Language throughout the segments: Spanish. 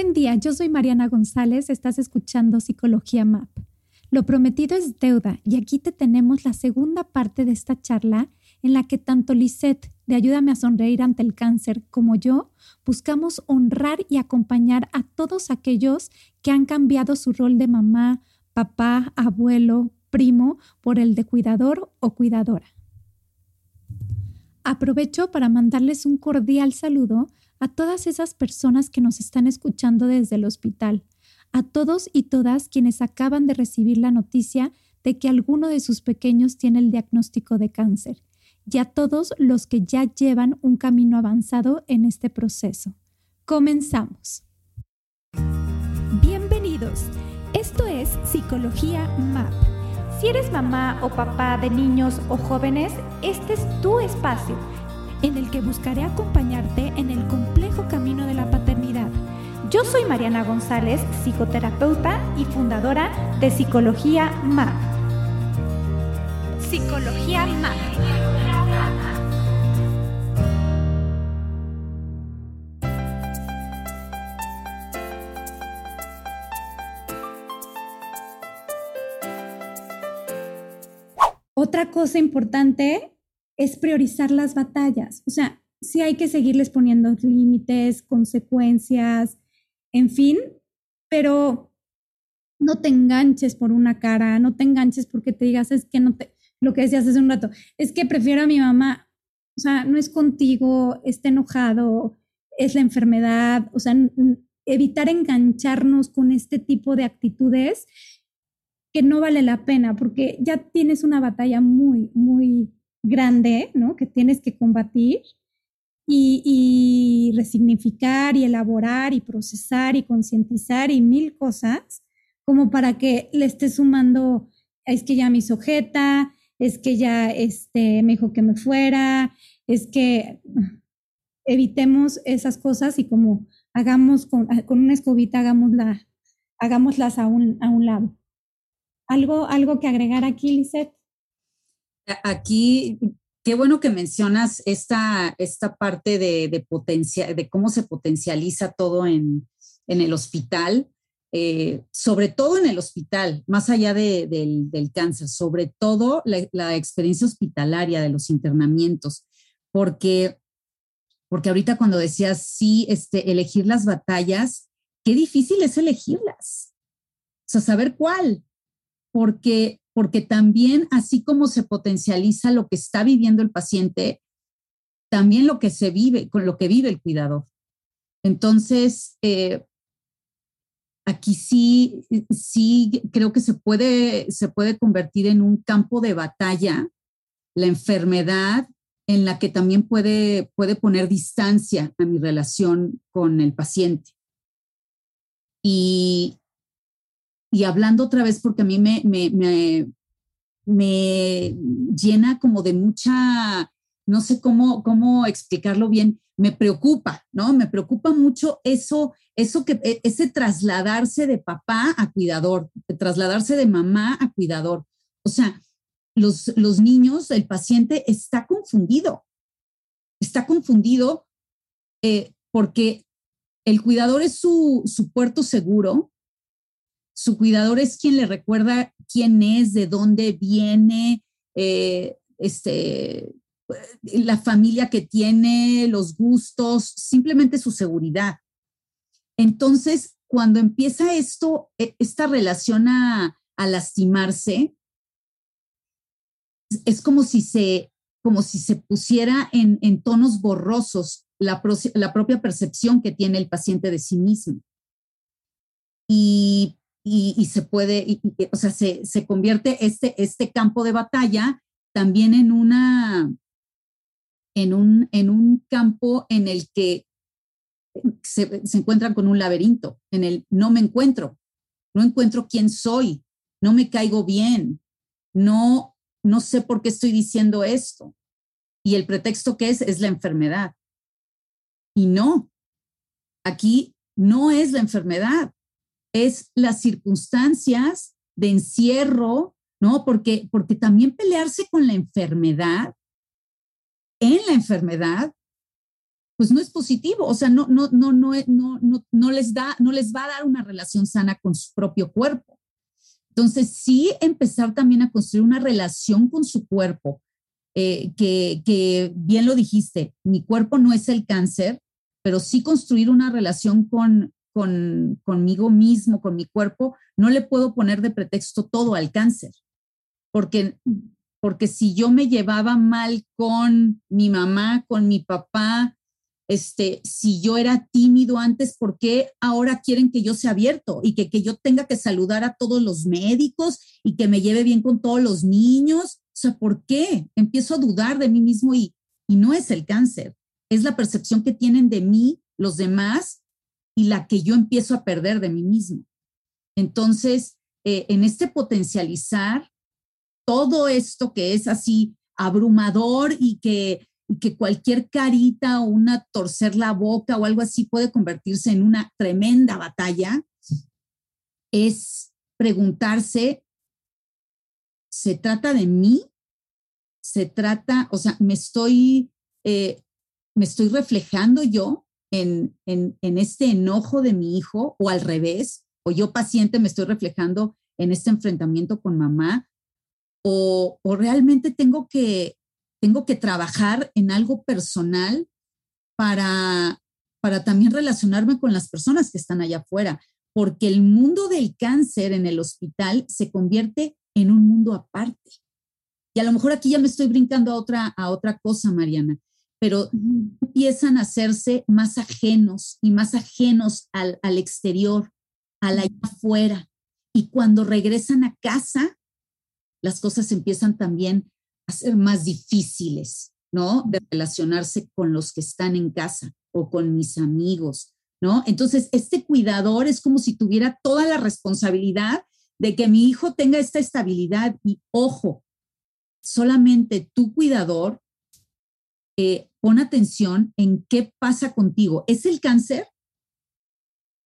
Buen día, yo soy Mariana González, estás escuchando Psicología MAP. Lo prometido es deuda y aquí te tenemos la segunda parte de esta charla en la que tanto Lisette de Ayúdame a Sonreír ante el Cáncer como yo buscamos honrar y acompañar a todos aquellos que han cambiado su rol de mamá, papá, abuelo, primo por el de cuidador o cuidadora. Aprovecho para mandarles un cordial saludo a todas esas personas que nos están escuchando desde el hospital, a todos y todas quienes acaban de recibir la noticia de que alguno de sus pequeños tiene el diagnóstico de cáncer, y a todos los que ya llevan un camino avanzado en este proceso. Comenzamos. Bienvenidos. Esto es Psicología MAP. Si eres mamá o papá de niños o jóvenes, este es tu espacio en el que buscaré acompañarte en el Yo soy Mariana González, psicoterapeuta y fundadora de Psicología MAP. Psicología MAP. Otra cosa importante es priorizar las batallas. O sea, sí hay que seguirles poniendo límites, consecuencias, en fin, pero no te enganches por una cara, no te enganches porque te digas, es que no te, lo que decías hace un rato, es que prefiero a mi mamá, o sea, no es contigo, está enojado, es la enfermedad, o sea, evitar engancharnos con este tipo de actitudes que no vale la pena porque ya tienes una batalla muy, muy grande, ¿no? Que tienes que combatir y, resignificar y elaborar y procesar y concientizar y mil cosas, como para que le estés sumando, es que ya me sujeta, es que ya este, me dijo que me fuera, es que evitemos esas cosas y como hagamos con, una escobita, hagámosla, hagámoslas a un, a un lado. ¿Algo, ¿Algo que agregar aquí, Lisette? Aquí, qué bueno que mencionas esta, esta parte de, de, de cómo se potencializa todo en, el hospital, eh, sobre todo en el hospital, más allá del, cáncer, sobre todo la, experiencia hospitalaria de los internamientos, porque, porque ahorita cuando decías, sí, este, elegir las batallas, qué difícil es elegirlas. O sea, saber cuál, porque porque también así como se potencializa lo que está viviendo el paciente, también lo que se vive, con lo que vive el cuidador. Entonces, eh, aquí sí, sí creo que se puede, se puede convertir en un campo de batalla la enfermedad en la que también puede, puede poner distancia a mi relación con el paciente. Y, y hablando otra vez, porque a mí me, me, me, llena como de mucha, no sé cómo, cómo explicarlo bien, me preocupa, ¿no? Me preocupa mucho eso, eso que, e, ese trasladarse de papá a cuidador, de trasladarse de mamá a cuidador. O sea, los, los niños, el paciente está confundido, está confundido eh, porque el cuidador es su, su puerto seguro, su cuidador es quien le recuerda quién es, de dónde viene, eh, este, la familia que tiene, los gustos, simplemente su seguridad. Entonces, cuando empieza esto, e, esta relación a, lastimarse, es como si se, como si se pusiera en, tonos borrosos la, la propia percepción que tiene el paciente de sí mismo. Y y, se puede, o sea, se, se, convierte este, este campo de batalla también en una, en un, en un campo en el que se, se encuentran con un laberinto, en el no me encuentro, no encuentro quién soy, no me caigo bien, no, no sé por qué estoy diciendo esto. Y el pretexto que es es la enfermedad. Y no, aquí no es la enfermedad, es las circunstancias de encierro, ¿no? Porque, porque también pelearse con la enfermedad, en la enfermedad, pues no es positivo, o sea, no, no, no, no, no, no, no les da, no les va a dar una relación sana con su propio cuerpo. Entonces, sí empezar también a construir una relación con su cuerpo, eh, que, que, bien lo dijiste, mi cuerpo no es el cáncer, pero sí construir una relación con, con, conmigo mismo, con mi cuerpo, no le puedo poner de pretexto todo al cáncer, porque, porque si yo me llevaba mal con mi mamá, con mi papá, este, si yo era tímido antes, ¿por qué ahora quieren que yo sea abierto y que, que yo tenga que saludar a todos los médicos y que me lleve bien con todos los niños? O sea, ¿por qué? Empiezo a dudar de mí mismo y, y no es el cáncer, es la percepción que tienen de mí los demás y la que yo empiezo a perder de mí mismo. Entonces, eh, en este potencializar todo esto que es así abrumador y que que cualquier carita o una torcer la boca o algo así puede convertirse en una tremenda batalla, es preguntarse, ¿se trata de mí? ¿Se trata, o sea, me estoy, eh, me estoy reflejando yo en, en, en este enojo de mi hijo o al revés? ¿O yo paciente me estoy reflejando en este enfrentamiento con mamá? O, o realmente tengo que tengo que trabajar en algo personal para, para también relacionarme con las personas que están allá afuera, porque el mundo del cáncer en el hospital se convierte en un mundo aparte. Y a lo mejor aquí ya me estoy brincando a otra, a otra cosa, Mariana, pero empiezan a hacerse más ajenos y más ajenos al, al exterior, al allá afuera. Y cuando regresan a casa, las cosas empiezan también a ser más difíciles, ¿no? De relacionarse con los que están en casa o con mis amigos, ¿no? Entonces, este cuidador es como si tuviera toda la responsabilidad de que mi hijo tenga esta estabilidad y ojo, solamente tu cuidador eh, pon atención en qué pasa contigo. ¿Es el cáncer?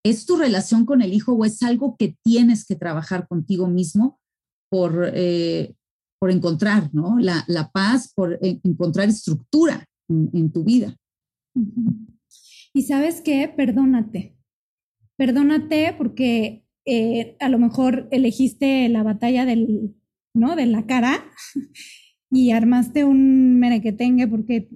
¿Es tu relación con el hijo o es algo que tienes que trabajar contigo mismo por, eh, por encontrar, ¿no? La, paz, por encontrar estructura en, tu vida. Y sabes qué, perdónate. Perdónate porque eh, a lo mejor elegiste la batalla del, ¿no? De la cara y armaste un merequetengue porque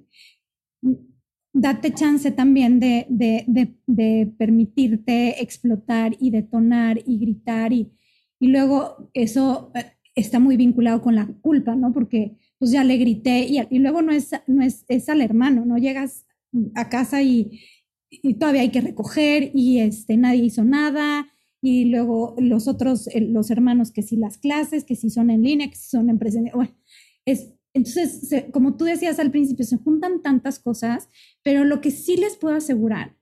date chance también de, de, permitirte explotar y detonar y gritar y, y luego eso eh, está muy vinculado con la culpa, ¿no? Porque pues ya le grité y, y luego no es, no es, es, al hermano, ¿no? Llegas a casa y, y, todavía hay que recoger y este, nadie hizo nada y luego los otros, eh, los hermanos que si las clases, que si son en línea, que si son en presencia, bueno, es, entonces, como tú decías al principio, se juntan tantas cosas, pero lo que sí les puedo asegurar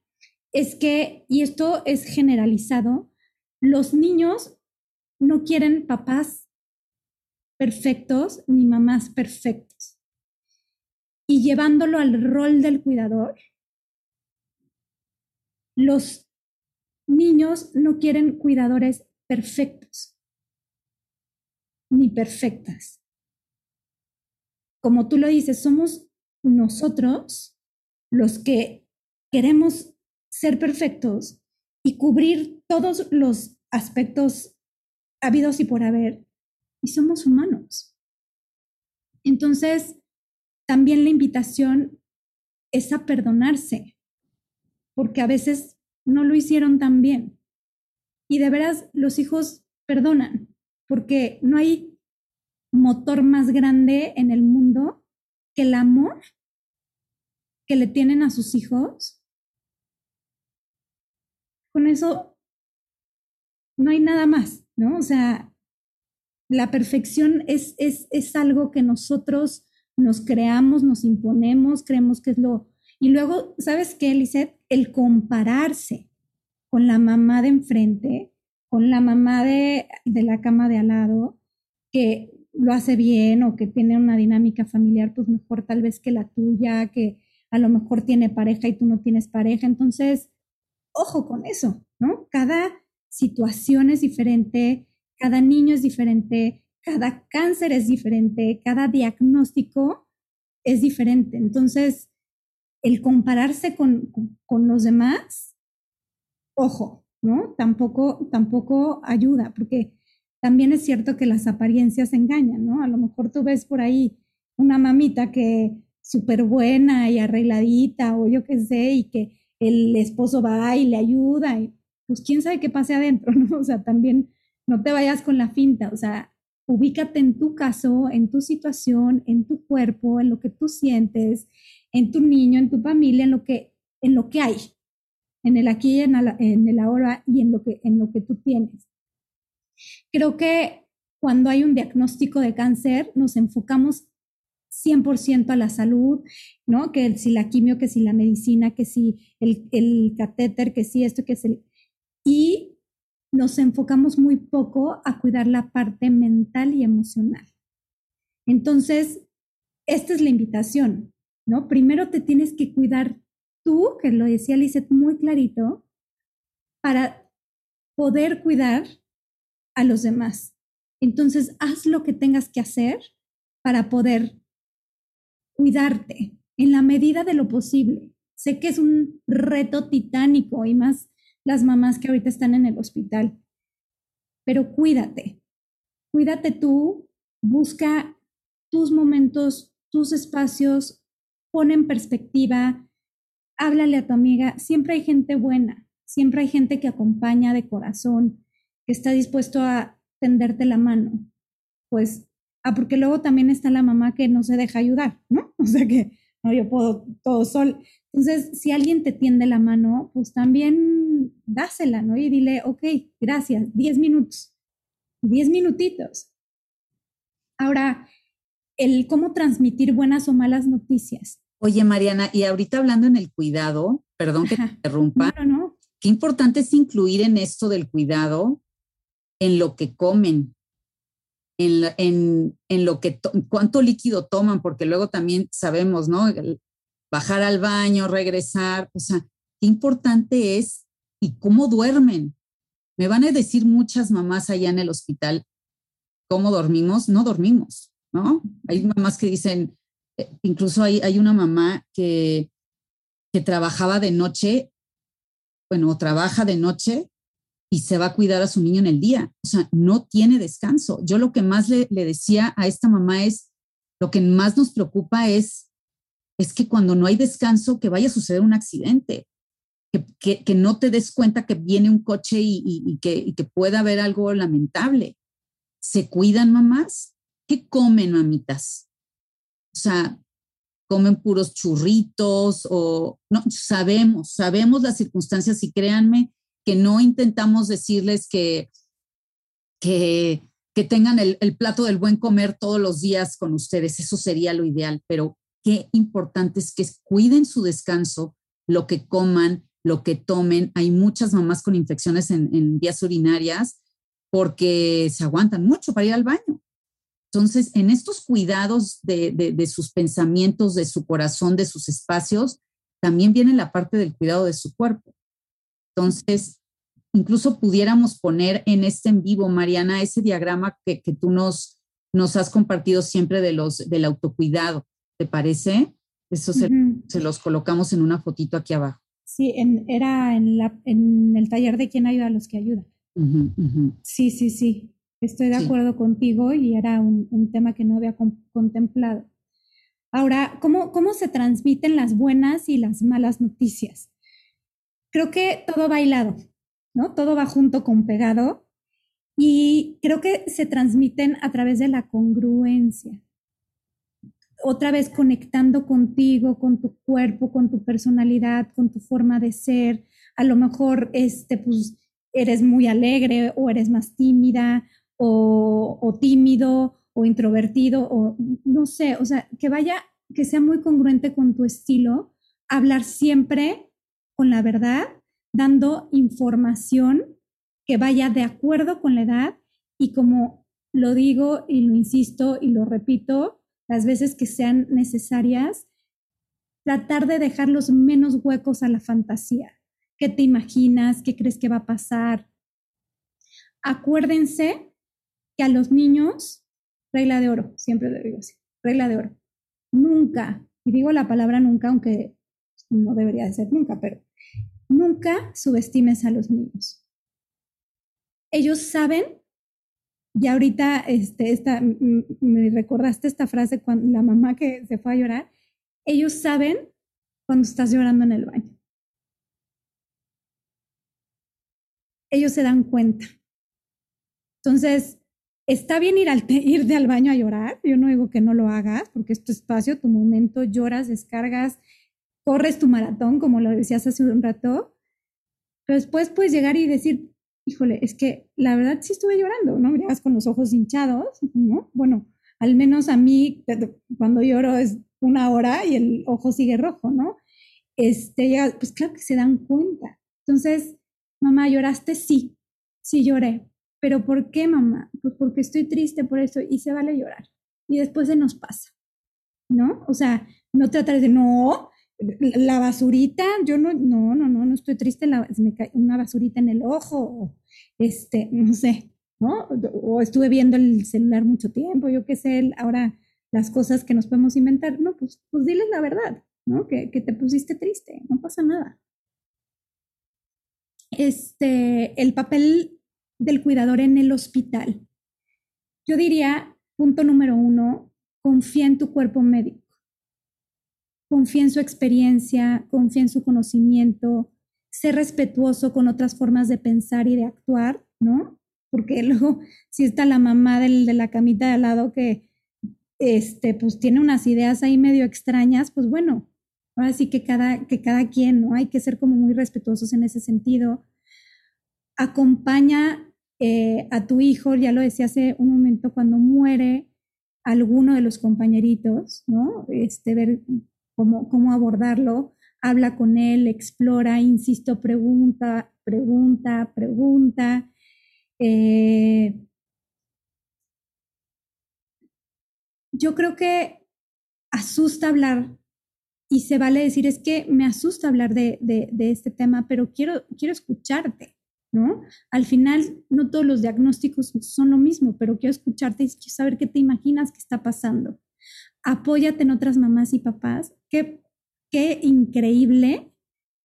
es que, y esto es generalizado, los niños no quieren papás perfectos ni mamás perfectos. Y llevándolo al rol del cuidador, los niños no quieren cuidadores perfectos ni perfectas. Como tú lo dices, somos nosotros los que queremos ser perfectos y cubrir todos los aspectos habidos y por haber y somos humanos. Entonces, también la invitación es a perdonarse, porque a veces no lo hicieron tan bien. Y de veras los hijos perdonan, porque no hay motor más grande en el mundo que el amor que le tienen a sus hijos. Con eso no hay nada más, ¿no? O sea, la perfección es, es, es algo que nosotros nos creamos, nos imponemos, creemos que es lo... Y luego, ¿sabes qué, Lisette? El compararse con la mamá de enfrente, con la mamá de, de la cama de al lado, que lo hace bien o que tiene una dinámica familiar, pues mejor tal vez que la tuya, que a lo mejor tiene pareja y tú no tienes pareja. Entonces, ojo con eso, ¿no? Cada situación es diferente, cada niño es diferente, cada cáncer es diferente, cada diagnóstico es diferente. Entonces, el compararse con, con los demás, ojo, ¿no? Tampoco, tampoco ayuda, porque también es cierto que las apariencias engañan, ¿no? A lo mejor tú ves por ahí una mamita que súper buena y arregladita o yo qué sé, y que el esposo va y le ayuda, y pues quién sabe qué pase adentro, ¿no? O sea, también no te vayas con la finta, o sea, ubícate en tu caso, en tu situación, en tu cuerpo, en lo que tú sientes, en tu niño, en tu familia, en lo que, en lo que hay, en el aquí, en, el ahora y en lo, que, en lo que tú tienes. Creo que cuando hay un diagnóstico de cáncer, nos enfocamos 100% a la salud, ¿no? Que si la quimio, que si la medicina, que si el, el catéter, que si esto, que si el... Y nos enfocamos muy poco a cuidar la parte mental y emocional. Entonces, esta es la invitación, ¿no? Primero te tienes que cuidar tú, que lo decía Lizeth muy clarito, para poder cuidar a los demás. Entonces, haz lo que tengas que hacer para poder cuidarte en la medida de lo posible. Sé que es un reto titánico y más las mamás que ahorita están en el hospital, pero cuídate, cuídate tú, busca tus momentos, tus espacios, pon en perspectiva, háblale a tu amiga, siempre hay gente buena, siempre hay gente que acompaña de corazón, que está dispuesto a tenderte la mano. Pues, ah, porque luego también está la mamá que no se deja ayudar, ¿no? O sea que no, yo puedo todo sol. Entonces, si alguien te tiende la mano, pues también dásela, ¿no? Y dile, ok, gracias, 10 minutos, 10 minutitos. Ahora, el cómo transmitir buenas o malas noticias. Oye, Mariana, y ahorita hablando en el cuidado, perdón que te interrumpa, no, no. qué importante es incluir en esto del cuidado en lo que comen, en, en, lo que, cuánto líquido toman, porque luego también sabemos, ¿no? bajar al baño, regresar, o sea, qué importante es y cómo duermen. Me van a decir muchas mamás allá en el hospital, ¿cómo dormimos? No dormimos, ¿no? Hay mamás que dicen, eh, incluso hay, hay una mamá que, que trabajaba de noche, bueno, trabaja de noche y se va a cuidar a su niño en el día. O sea, no tiene descanso. Yo lo que más le, decía a esta mamá es, lo que más nos preocupa es, es que cuando no hay descanso, que vaya a suceder un accidente, que, que, no te des cuenta que viene un coche y, que, y que pueda haber algo lamentable. ¿Se cuidan mamás? ¿Qué comen mamitas? O sea, comen puros churritos o no, sabemos, sabemos las circunstancias y créanme que no intentamos decirles que, que, tengan el, plato del buen comer todos los días con ustedes, eso sería lo ideal, pero qué importante es que cuiden su descanso, lo que coman, lo que tomen. Hay muchas mamás con infecciones en, vías urinarias porque se aguantan mucho para ir al baño. Entonces, en estos cuidados de, de, sus pensamientos, de su corazón, de sus espacios, también viene la parte del cuidado de su cuerpo. Entonces, incluso pudiéramos poner en este en vivo, Mariana, ese diagrama que, que tú nos, nos has compartido siempre de los, del autocuidado. ¿Te parece? Eso se, se, los colocamos en una fotito aquí abajo. Sí, en, era en, la, en el taller de quién ayuda a los que ayudan. Sí, sí, sí. Estoy de acuerdo contigo y era un, un, tema que no había contemplado. Ahora, ¿cómo, ¿cómo se transmiten las buenas y las malas noticias? Creo que todo va hilado, ¿no? Todo va junto con pegado y creo que se transmiten a través de la congruencia. Otra vez conectando contigo, con tu cuerpo, con tu personalidad, con tu forma de ser. A lo mejor este, pues, eres muy alegre o eres más tímida o, o tímido o introvertido o no sé, o sea, que vaya, que sea muy congruente con tu estilo, hablar siempre con la verdad, dando información que vaya de acuerdo con la edad y como lo digo y lo insisto y lo repito las veces que sean necesarias, tratar de dejar los menos huecos a la fantasía. ¿Qué te imaginas? ¿Qué crees que va a pasar? Acuérdense que a los niños, regla de oro, siempre lo digo así, regla de oro. Nunca, y digo la palabra nunca, aunque no debería de ser nunca, pero nunca subestimes a los niños. Ellos saben, y ahorita este, esta, me recordaste esta frase cuando la mamá que se fue a llorar, ellos saben cuando estás llorando en el baño. Ellos se dan cuenta. Entonces, está bien ir al, irte al baño a llorar. Yo no digo que no lo hagas, porque es tu espacio, tu momento, lloras, descargas, corres tu maratón, como lo decías hace un rato. Pero después puedes llegar y decir, híjole, es que la verdad sí estuve llorando, ¿no? Llegas con los ojos hinchados, ¿no? Bueno, al menos a mí, cuando lloro es una hora y el ojo sigue rojo, ¿no? Este, pues claro que se dan cuenta. Entonces, mamá, ¿lloraste? Sí, sí lloré. ¿Pero por qué, mamá? Pues porque estoy triste por eso y se vale llorar. Y después se nos pasa, ¿no? O sea, no tratar de, no, la basurita, yo no, no, no, no, no estoy triste, me cae una basurita en el ojo, este, no sé, ¿no? O estuve viendo el celular mucho tiempo, yo qué sé, ahora las cosas que nos podemos inventar, no, pues, pues diles la verdad, ¿no? Que, que te pusiste triste, no pasa nada. Este, el papel del cuidador en el hospital. Yo diría, punto número uno, confía en tu cuerpo médico. Confía en su experiencia, confía en su conocimiento, sé respetuoso con otras formas de pensar y de actuar, ¿no? Porque luego, si está la mamá de la camita de al lado que, este, pues tiene unas ideas ahí medio extrañas, pues bueno, ahora sí que cada, que cada quien, ¿no? Hay que ser como muy respetuosos en ese sentido acompaña eh, a tu hijo, ya lo decía hace un momento, cuando muere alguno de los compañeritos, ¿no? Este, ver cómo, cómo abordarlo, habla con él, explora, insisto, pregunta, pregunta, pregunta. Eh, yo creo que asusta hablar y se vale decir, es que me asusta hablar de, de, este tema, pero quiero, quiero escucharte. ¿no? Al final, no todos los diagnósticos son lo mismo, pero quiero escucharte y saber qué te imaginas que está pasando. Apóyate en otras mamás y papás. Qué, qué increíble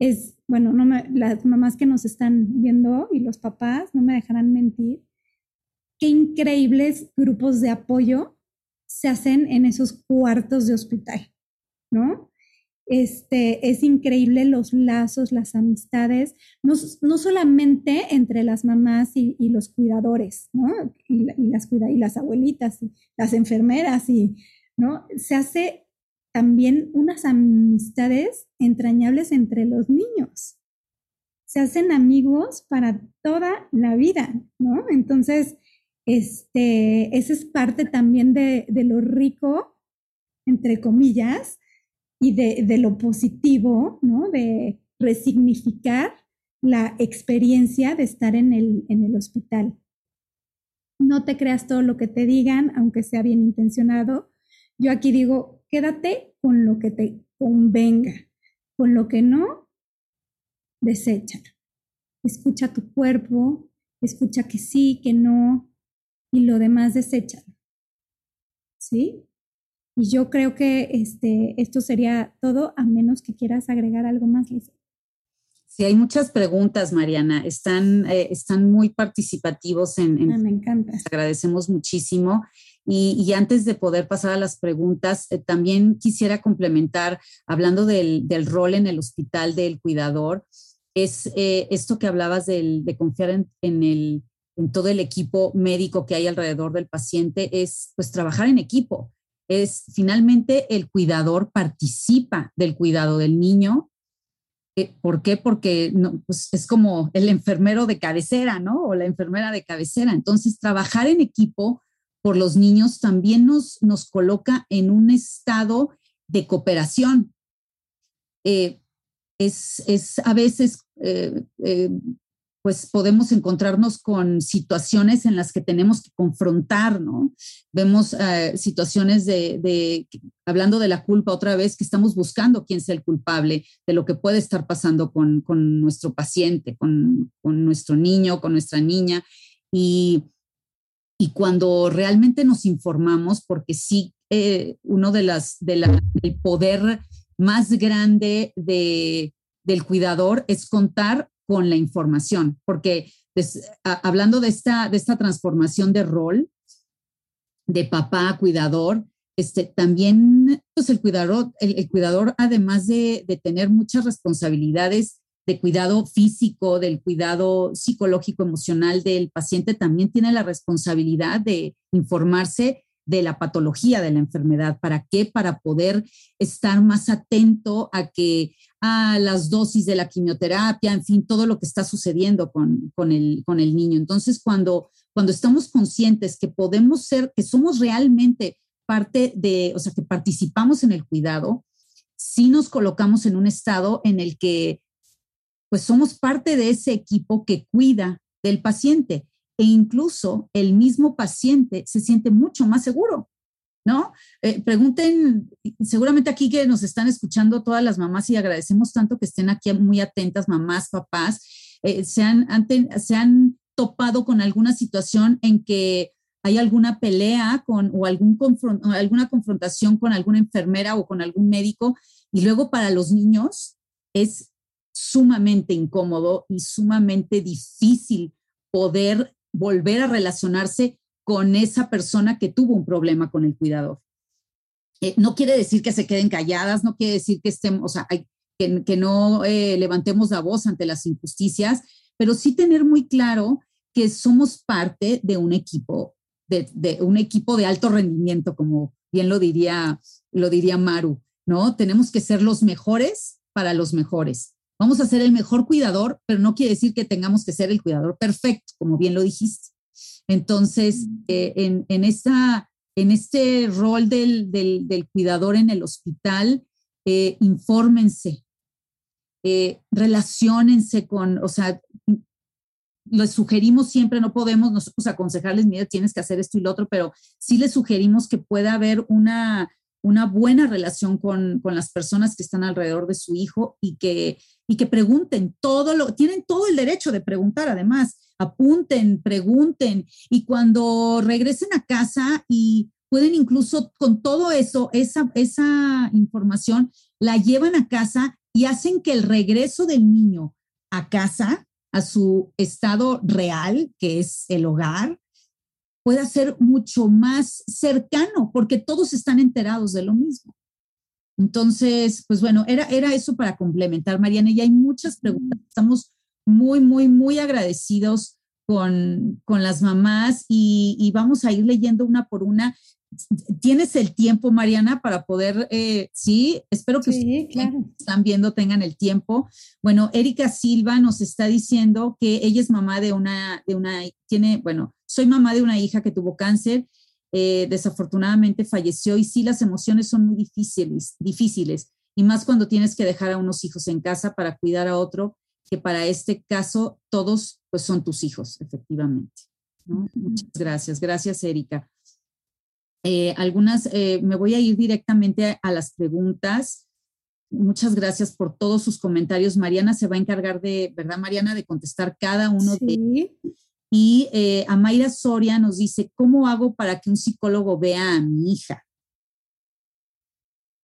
es, bueno, no las mamás que nos están viendo y los papás no me dejarán mentir. Qué increíbles grupos de apoyo se hacen en esos cuartos de hospital, ¿no? Este, es increíble los lazos, las amistades, no, solamente entre las mamás y, los cuidadores, ¿no? Y, las, y las abuelitas, las enfermeras, y, ¿no? Se hace también unas amistades entrañables entre los niños. Se hacen amigos para toda la vida, ¿no? Entonces, este, esa es parte también de, lo rico, entre comillas, y de, lo positivo, ¿no? De resignificar la experiencia de estar en el, en el hospital. No te creas todo lo que te digan, aunque sea bien intencionado. Yo aquí digo, quédate con lo que te convenga, con lo que no, deséchalo. Escucha tu cuerpo, escucha que sí, que no, y lo demás deséchalo. ¿Sí? Y yo creo que este, esto sería todo, a menos que quieras agregar algo más, Lisa. Sí, hay muchas preguntas, Mariana. Están, eh, están muy participativos en, ah, me encanta. agradecemos muchísimo. Y, antes de poder pasar a las preguntas, eh, también quisiera complementar, hablando del, rol en el hospital del cuidador, es eh, esto que hablabas del, de confiar en, todo el equipo médico que hay alrededor del paciente, es pues trabajar en equipo es finalmente el cuidador participa del cuidado del niño. Eh, ¿Por qué? Porque pues es como el enfermero de cabecera, ¿no? O la enfermera de cabecera. Entonces, trabajar en equipo por los niños también nos, nos coloca en un estado de cooperación. Eh, es, es, a veces eh, pues podemos encontrarnos con situaciones en las que tenemos que confrontar, ¿no? Vemos eh, situaciones de, hablando de la culpa otra vez, que estamos buscando quién sea el culpable de lo que puede estar pasando con, nuestro paciente, con, nuestro niño, con nuestra niña. Y, y cuando realmente nos informamos, porque sí, eh, uno de las, de la, el poder más grande de, del cuidador es contar con la información, porque hablando de esta, de esta transformación de rol, de papá cuidador, este, también pues el cuidador, el, cuidador además de, de, tener muchas responsabilidades de cuidado físico, del cuidado psicológico, emocional del paciente, también tiene la responsabilidad de informarse de la patología de la enfermedad. ¿Para qué? Para poder estar más atento a que a las dosis de la quimioterapia, en fin, todo lo que está sucediendo con, con, el, con el niño. Entonces, cuando, cuando estamos conscientes que podemos ser, que somos realmente parte de, o sea, que participamos en el cuidado, sí nos colocamos en un estado en el que pues somos parte de ese equipo que cuida del paciente e incluso el mismo paciente se siente mucho más seguro, ¿no? Eh, pregunten, seguramente aquí que nos están escuchando todas las mamás y agradecemos tanto que estén aquí muy atentas, mamás, papás, eh, se, han, se han topado con alguna situación en que hay alguna pelea con, o algún alguna confrontación con alguna enfermera o con algún médico y luego para los niños es sumamente incómodo y sumamente difícil poder volver a relacionarse con esa persona que tuvo un problema con el cuidador. Eh, no quiere decir que se queden calladas, no quiere decir que estemos, o sea, que, no eh, levantemos la voz ante las injusticias, pero sí tener muy claro que somos parte de un equipo, de, de, un equipo de alto rendimiento, como bien lo diría, lo diría Maru, ¿no? Tenemos que ser los mejores para los mejores. Vamos a ser el mejor cuidador, pero no quiere decir que tengamos que ser el cuidador perfecto, como bien lo dijiste. Entonces, eh, en, en, en este rol del, del, cuidador en el hospital, eh, infórmense, eh, relacionense con, o sea, les sugerimos siempre, no podemos nosotros aconsejarles, mira, tienes que hacer esto y lo otro, pero sí les sugerimos que pueda haber una, una buena relación con, con, las personas que están alrededor de su hijo y que, y que pregunten todo lo, tienen todo el derecho de preguntar además, apunten, pregunten y cuando regresen a casa y pueden incluso con todo eso, esa, esa información, la llevan a casa y hacen que el regreso del niño a casa, a su estado real, que es el hogar, pueda ser mucho más cercano, porque todos están enterados de lo mismo. Entonces, pues bueno, era, era eso para complementar, Mariana, y hay muchas preguntas. Estamos muy, muy, muy agradecidos con, con las mamás y, y, vamos a ir leyendo una por una. ¿Tienes el tiempo, Mariana, para poder, eh, sí, espero que sí, claro. están viendo tengan el tiempo. Bueno, Erika Silva nos está diciendo que ella es mamá de una, de una, tiene, bueno, soy mamá de una hija que tuvo cáncer, eh, desafortunadamente falleció y sí, las emociones son muy difíciles, difíciles, y más cuando tienes que dejar a unos hijos en casa para cuidar a otro, que para este caso todos pues son tus hijos, efectivamente. Muchas gracias, gracias Erika. Eh, algunas, eh, me voy a ir directamente a, las preguntas. Muchas gracias por todos sus comentarios. Mariana se va a encargar de, ¿verdad, Mariana? De contestar cada uno de ellos. Y eh, Amaira Soria nos dice, ¿cómo hago para que un psicólogo vea a mi hija?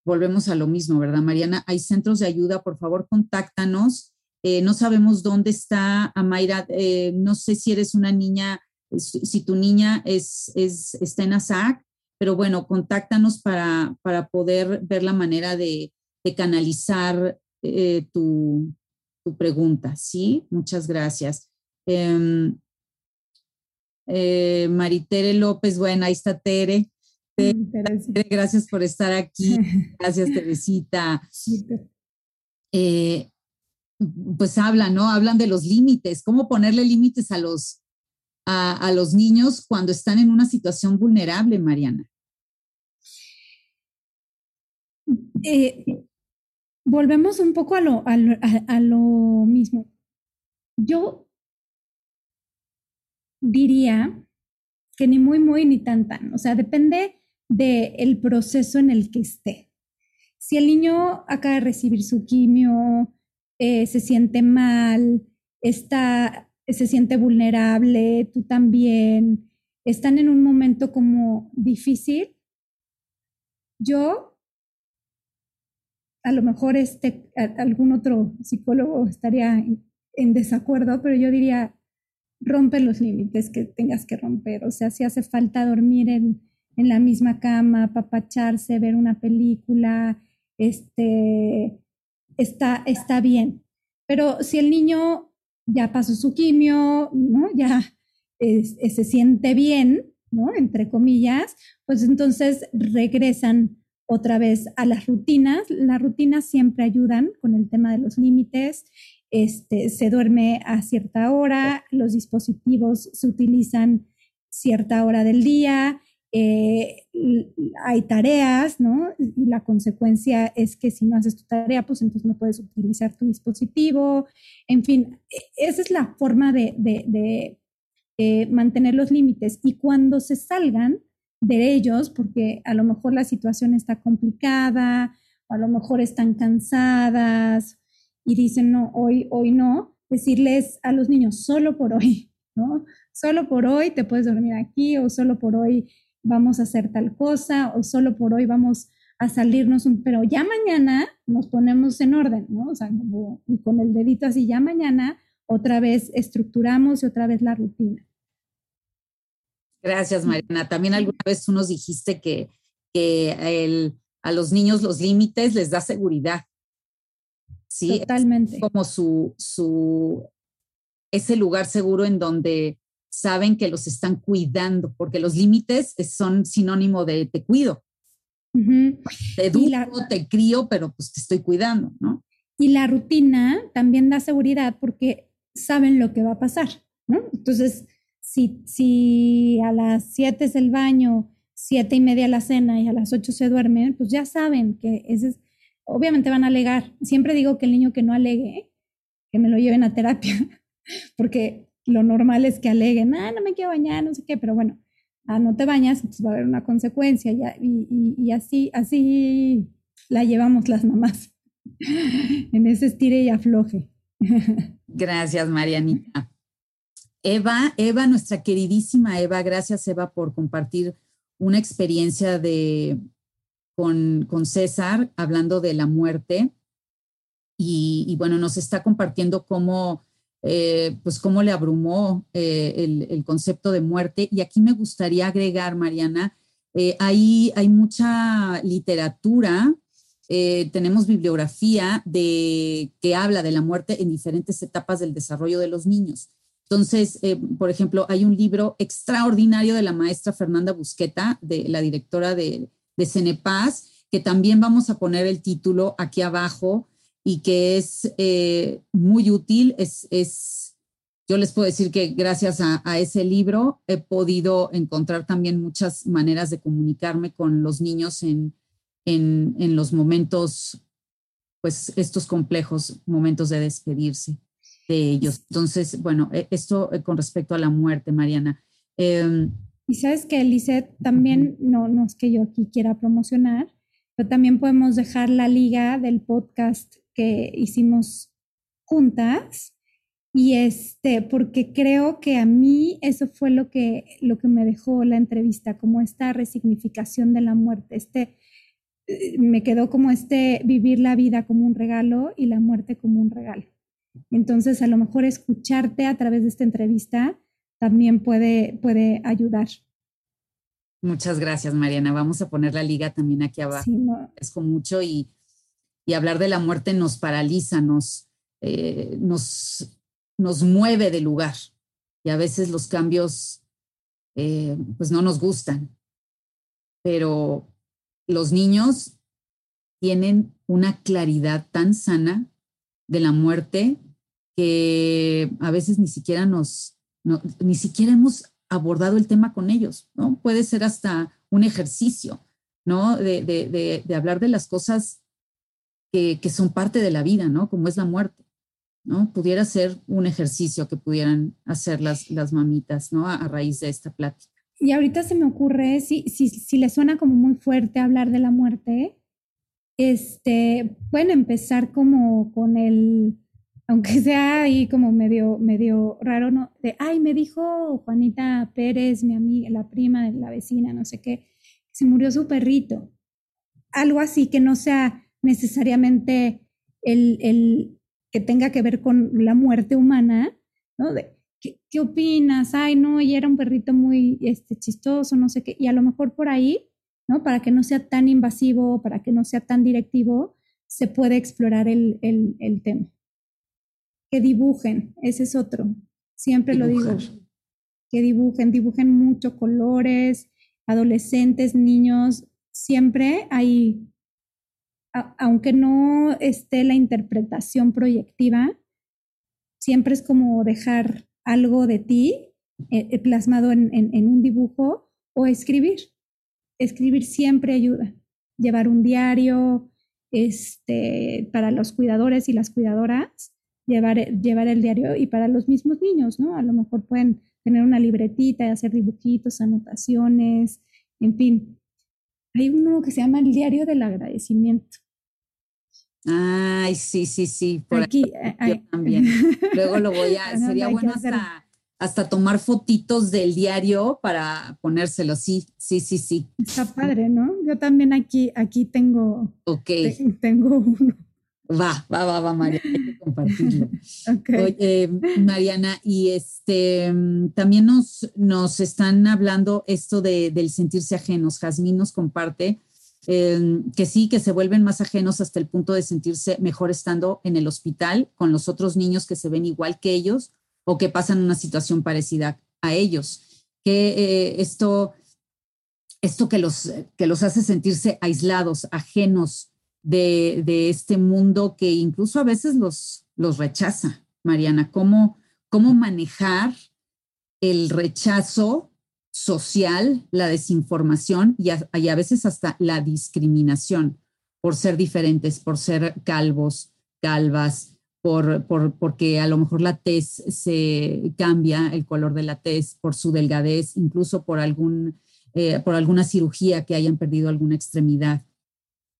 Volvemos a lo mismo, ¿verdad, Mariana? Hay centros de ayuda, por favor, contáctanos. Eh, no sabemos dónde está Amaira, no sé si eres una niña, si tu niña es, es, está en ASAC, pero bueno, contáctanos para, para poder ver la manera de, de canalizar eh, tu, tu, pregunta, ¿sí? Muchas gracias. Em, eh, Maritere López, bueno, ahí está Tere. gracias por estar aquí. Gracias, Teresita. Eh, pues hablan, ¿no? Hablan de los límites, cómo ponerle límites a los, a, los niños cuando están en una situación vulnerable, Mariana. Eh, volvemos un poco a lo, a lo mismo. Yo diría que ni muy, muy, ni tan, tan. O sea, depende del proceso en el que esté. Si el niño acaba de recibir su quimio, eh, se siente mal, está, se siente vulnerable, tú también, están en un momento como difícil, yo a lo mejor este, algún otro psicólogo estaría en, desacuerdo, pero yo diría, rompe los límites que tengas que romper. O sea, si hace falta dormir en, en la misma cama, papacharse, ver una película, este, está, está bien. Pero si el niño ya pasó su quimio, ¿no? ya se siente bien, ¿no? entre comillas, pues entonces regresan otra vez a las rutinas. Las rutinas siempre ayudan con el tema de los límites. Este, se duerme a cierta hora, los dispositivos se utilizan cierta hora del día, eh, hay tareas, ¿no? Y la consecuencia es que si no haces tu tarea, pues entonces no puedes utilizar tu dispositivo. En fin, e, esa es la forma de, de, de mantener los límites. Y cuando se salgan de ellos, porque a lo mejor la situación está complicada, o a lo mejor están cansadas y dicen, no, hoy, hoy no, decirles a los niños, solo por hoy, ¿no? Solo por hoy te puedes dormir aquí o solo por hoy vamos a hacer tal cosa o solo por hoy vamos a salirnos un, pero ya mañana nos ponemos en orden, ¿no? O sea, y con el dedito así, ya mañana otra vez estructuramos y otra vez la rutina. Gracias, Mariana. También alguna vez tú nos dijiste que, que a los niños los límites les da seguridad. Sí, totalmente. como su, su, ese lugar seguro en donde saben que los están cuidando, porque los límites son sinónimo de te cuido. Te educo, te crío, pero pues te estoy cuidando, ¿no? Y la rutina también da seguridad porque saben lo que va a pasar, ¿no? Entonces, si, si a las 7 es el baño, siete y media la cena y a las 8 se duermen, pues ya saben que ese es, obviamente van a alegar. Siempre digo que el niño que no alegue, que me lo lleven a terapia, porque lo normal es que aleguen, ah, no me quiero bañar, no sé qué, pero bueno, ah, no te bañas, entonces va a haber una consecuencia y, así, así la llevamos las mamás, en ese estire y afloje. Gracias, Marianita. Eva, Eva, nuestra queridísima Eva, gracias Eva por compartir una experiencia de, con, con César hablando de la muerte. Y, y, bueno, nos está compartiendo cómo eh, pues cómo le abrumó eh, el, concepto de muerte. Y aquí me gustaría agregar, Mariana, eh, hay, mucha literatura, tenemos bibliografía de, que habla de la muerte en diferentes etapas del desarrollo de los niños. Entonces, por ejemplo, hay un libro extraordinario de la maestra Fernanda Busqueta, de la directora de, de Cenepaz, que también vamos a poner el título aquí abajo, y que es eh, muy útil. Es, es, yo les puedo decir que gracias a, ese libro he podido encontrar también muchas maneras de comunicarme con los niños en, en, en los momentos, pues estos complejos momentos de despedirse de ellos. Entonces, bueno, e, esto eh, con respecto a la muerte, Mariana. Em, y sabes que, Lizeth, también no, no es que yo aquí quiera promocionar, pero también podemos dejar la liga del podcast que hicimos juntas y este porque creo que a mí eso fue lo que lo que me dejó la entrevista como esta resignificación de la muerte este eh, me quedó como este vivir la vida como un regalo y la muerte como un regalo entonces a lo mejor escucharte a través de esta entrevista también puede puede ayudar Muchas gracias, Mariana. Vamos a poner la liga también aquí abajo. Es con mucho y y hablar de la muerte nos paraliza, nos, eh, nos, nos mueve de lugar y a veces los cambios eh, pues no nos gustan. Pero los niños tienen una claridad tan sana de la muerte que a veces ni siquiera nos, ni siquiera hemos abordado el tema con ellos, ¿no? Puede ser hasta un ejercicio, ¿no? De, de, de hablar de las cosas que, son parte de la vida, ¿no? Como es la muerte, ¿no? Pudiera ser un ejercicio que pudieran hacer las, las mamitas, ¿no? A, raíz de esta plática. Y ahorita se me ocurre, si, si, si le suena como muy fuerte hablar de la muerte, este, pueden empezar como con el, aunque sea ahí como medio, medio raro, ¿no? De, ay, me dijo Juanita Pérez, mi amiga, la prima de la vecina, no sé qué, se murió su perrito. Algo así que no sea, necesariamente el, que tenga que ver con la muerte humana, ¿no? ¿qué, opinas? Ay, no, y era un perrito muy este, chistoso, no sé qué. Y a lo mejor por ahí, ¿no? Para que no sea tan invasivo, para que no sea tan directivo, se puede explorar el, tema. Que dibujen, ese es otro. Siempre lo digo. Que dibujen, dibujen mucho colores, adolescentes, niños, siempre hay, aunque no esté la interpretación proyectiva, siempre es como dejar algo de ti eh, eh, plasmado en, un dibujo o escribir. Escribir siempre ayuda. Llevar un diario, este, para los cuidadores y las cuidadoras, llevar, llevar el diario y para los mismos niños, ¿no? A lo mejor pueden tener una libretita y hacer dibujitos, anotaciones, en fin. Hay uno que se llama el diario del agradecimiento. Ay, sí, sí, sí. Por aquí, eh, yo también. Luego lo voy a, sería bueno hasta, hasta tomar fotitos del diario para ponérselo. Sí, sí, sí, sí. Está padre, ¿no? Yo también aquí, aquí tengo. Ok. tengo uno. Va, va, va, va, María, hay que compartirlo. Oye, Mariana, y este también nos, nos están hablando esto de, del sentirse ajenos. Jazmín nos comparte Em, que sí, que se vuelven más ajenos hasta el punto de sentirse mejor estando en el hospital con los otros niños que se ven igual que ellos o que pasan una situación parecida a ellos. Que eh, esto, esto que, los, que los hace sentirse aislados, ajenos de, de, este mundo que incluso a veces los, los rechaza. Mariana, ¿cómo, cómo manejar el rechazo social, la desinformación y a, veces hasta la discriminación por ser diferentes, por ser calvos, calvas, por, porque a lo mejor la tez se cambia, el color de la tez, por su delgadez, incluso por, algún, eh, por alguna cirugía que hayan perdido alguna extremidad.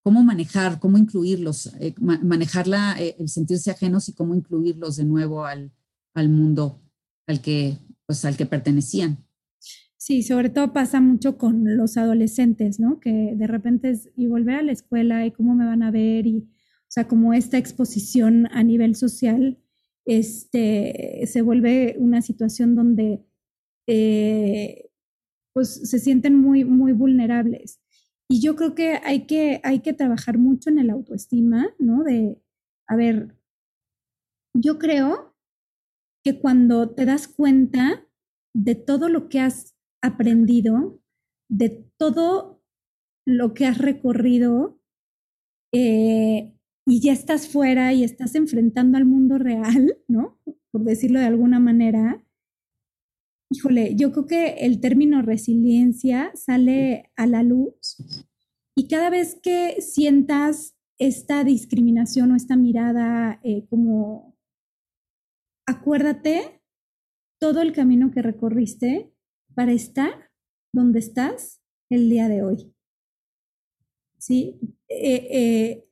¿Cómo manejar, cómo incluirlos, eh, manejar eh, el sentirse ajenos y cómo incluirlos de nuevo al, al mundo al que, pues, al que pertenecían? Sí, sobre todo pasa mucho con los adolescentes, ¿no? Que de repente es, y volver a la escuela y cómo me van a ver y, o sea, como esta exposición a nivel social, este, se vuelve una situación donde, eh, pues, se sienten muy, muy vulnerables. Y yo creo que hay que, hay que trabajar mucho en el autoestima, ¿no? De, a ver, yo creo que cuando te das cuenta de todo lo que has aprendido, de todo lo que has recorrido eh, y ya estás fuera y estás enfrentando al mundo real, ¿no? Por decirlo de alguna manera. Híjole, yo creo que el término resiliencia sale a la luz y cada vez que sientas esta discriminación o esta mirada eh, como, acuérdate todo el camino que recorriste para estar donde estás el día de hoy. ¿Sí? Eh, eh,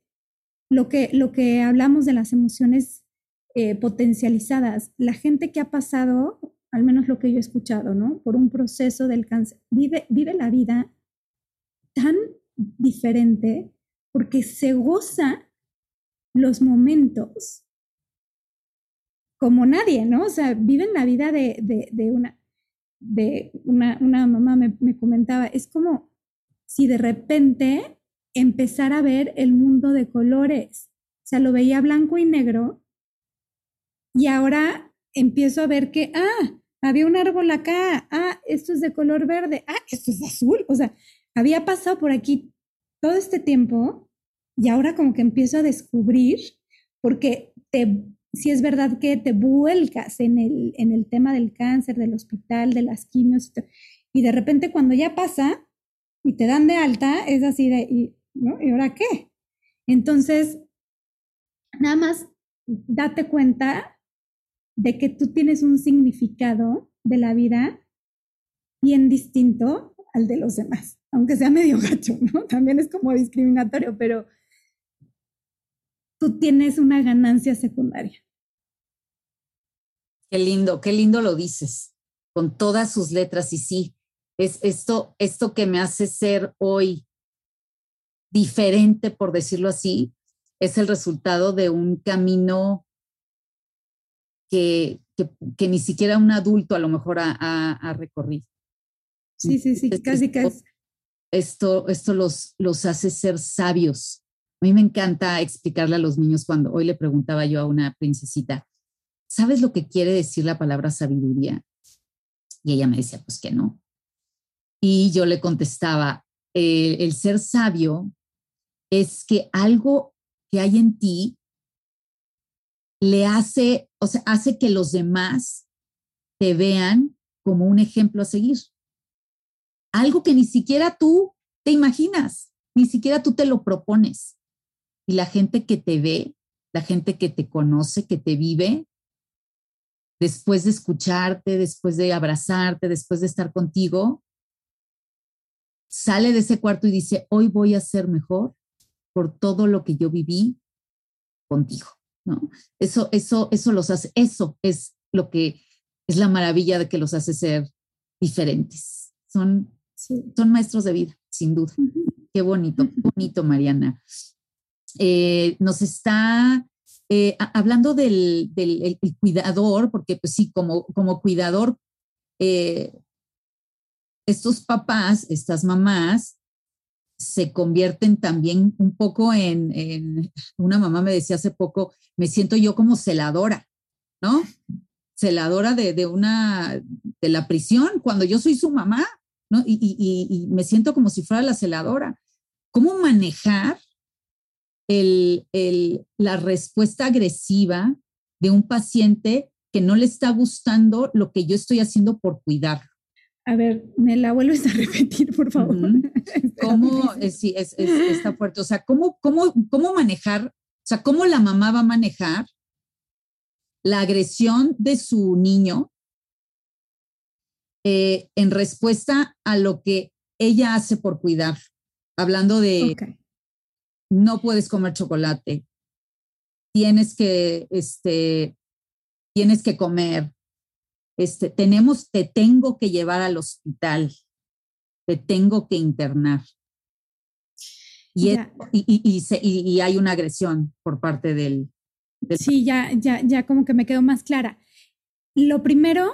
lo, que, lo que hablamos de las emociones eh, potencializadas, la gente que ha pasado, al menos lo que yo he escuchado, ¿no? Por un proceso del cáncer, vive, la vida tan diferente porque se goza los momentos como nadie, ¿no? O sea, viven la vida de, de una de una, mamá me, comentaba, es como si de repente empezara a ver el mundo de colores. O sea, lo veía blanco y negro y ahora empiezo a ver que, ah, había un árbol acá, ah, esto es de color verde, ah, esto es azul. O sea, había pasado por aquí todo este tiempo y ahora como que empiezo a descubrir, porque te si es verdad que te vuelcas en el, en el tema del cáncer, del hospital, de las quimios, y de repente cuando ya pasa y te dan de alta, es así de, ¿y. ¿y ahora qué? Entonces, nada más date cuenta de que tú tienes un significado de la vida bien distinto al de los demás, aunque sea medio gacho, ¿no? También es como discriminatorio, pero tú tienes una ganancia secundaria. Qué lindo, qué lindo lo dices, con todas sus letras. Y sí, es esto, esto que me hace ser hoy diferente, por decirlo así, es el resultado de un camino que, que, ni siquiera un adulto a lo mejor ha, recorrido. Sí, sí, sí, casi, casi. Esto, esto los, los hace ser sabios. A mí me encanta explicarle a los niños cuando hoy le preguntaba yo a una princesita, ¿sabes lo que quiere decir la palabra sabiduría? Y ella me decía, pues que no. Y yo le contestaba, el ser sabio es que algo que hay en ti le hace, o sea, hace que los demás te vean como un ejemplo a seguir. Algo que ni siquiera tú te imaginas, ni siquiera tú te lo propones. Y la gente que te ve, la gente que te conoce, que te vive, después de escucharte, después de abrazarte, después de estar contigo, sale de ese cuarto y dice, hoy voy a ser mejor por todo lo que yo viví contigo, ¿no? Eso, eso, eso los hace, eso es lo que es la maravilla de que los hace ser diferentes. Son, son maestros de vida, sin duda. Qué bonito, bonito, Mariana. Eh, nos está eh, hablando del, del cuidador, porque pues sí, como, como cuidador, eh, estos papás, estas mamás, se convierten también un poco en, una mamá me decía hace poco, me siento yo como celadora, ¿no? Celadora de, una, de la prisión, cuando yo soy su mamá, ¿no? Y, y me siento como si fuera la celadora. ¿Cómo manejar el, el, la respuesta agresiva de un paciente que no le está gustando lo que yo estoy haciendo por cuidarlo. A ver, me la vuelves a repetir, por favor. ¿Cómo, es, sí, es, está fuerte? O sea, ¿cómo, cómo, ¿cómo manejar, o sea, cómo la mamá va a manejar la agresión de su niño eh, en respuesta a lo que ella hace por cuidar? Hablando de, no puedes comer chocolate, tienes que, este, tienes que comer, este, tenemos, te tengo que llevar al hospital, te tengo que internar. Y, y, y, hay una agresión por parte del, del... Sí, ya, ya, ya como que me quedó más clara. Lo primero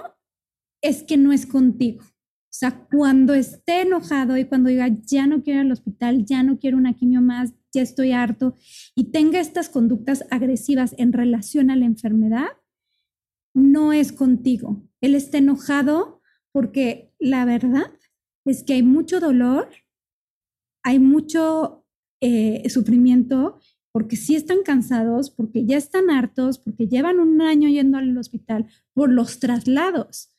es que no es contigo. O sea, cuando esté enojado y cuando diga, ya no quiero ir al hospital, ya no quiero una quimio más, ya estoy harto, y tenga estas conductas agresivas en relación a la enfermedad, no es contigo. Él está enojado porque la verdad es que hay mucho dolor, hay mucho eh, sufrimiento, porque sí están cansados, porque ya están hartos, porque llevan un año yendo al hospital por los traslados.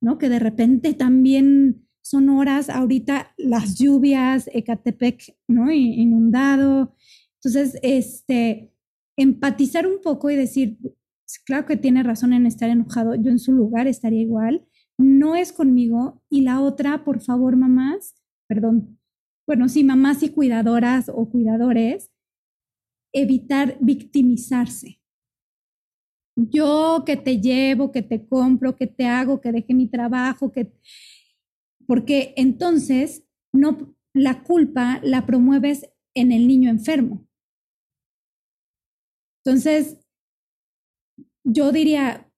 ¿no? Que de repente también son horas, ahorita las lluvias, Ecatepec, ¿no? Inundado. Entonces, este, empatizar un poco y decir, claro que tiene razón en estar enojado, yo en su lugar estaría igual, no es conmigo. Y la otra, por favor, mamás, perdón, bueno, sí, mamás y cuidadoras o cuidadores, evitar victimizarse yo que te llevo, que te compro, que te hago, que deje mi trabajo, que porque entonces no la culpa la promueves en el niño enfermo. Entonces, yo diría,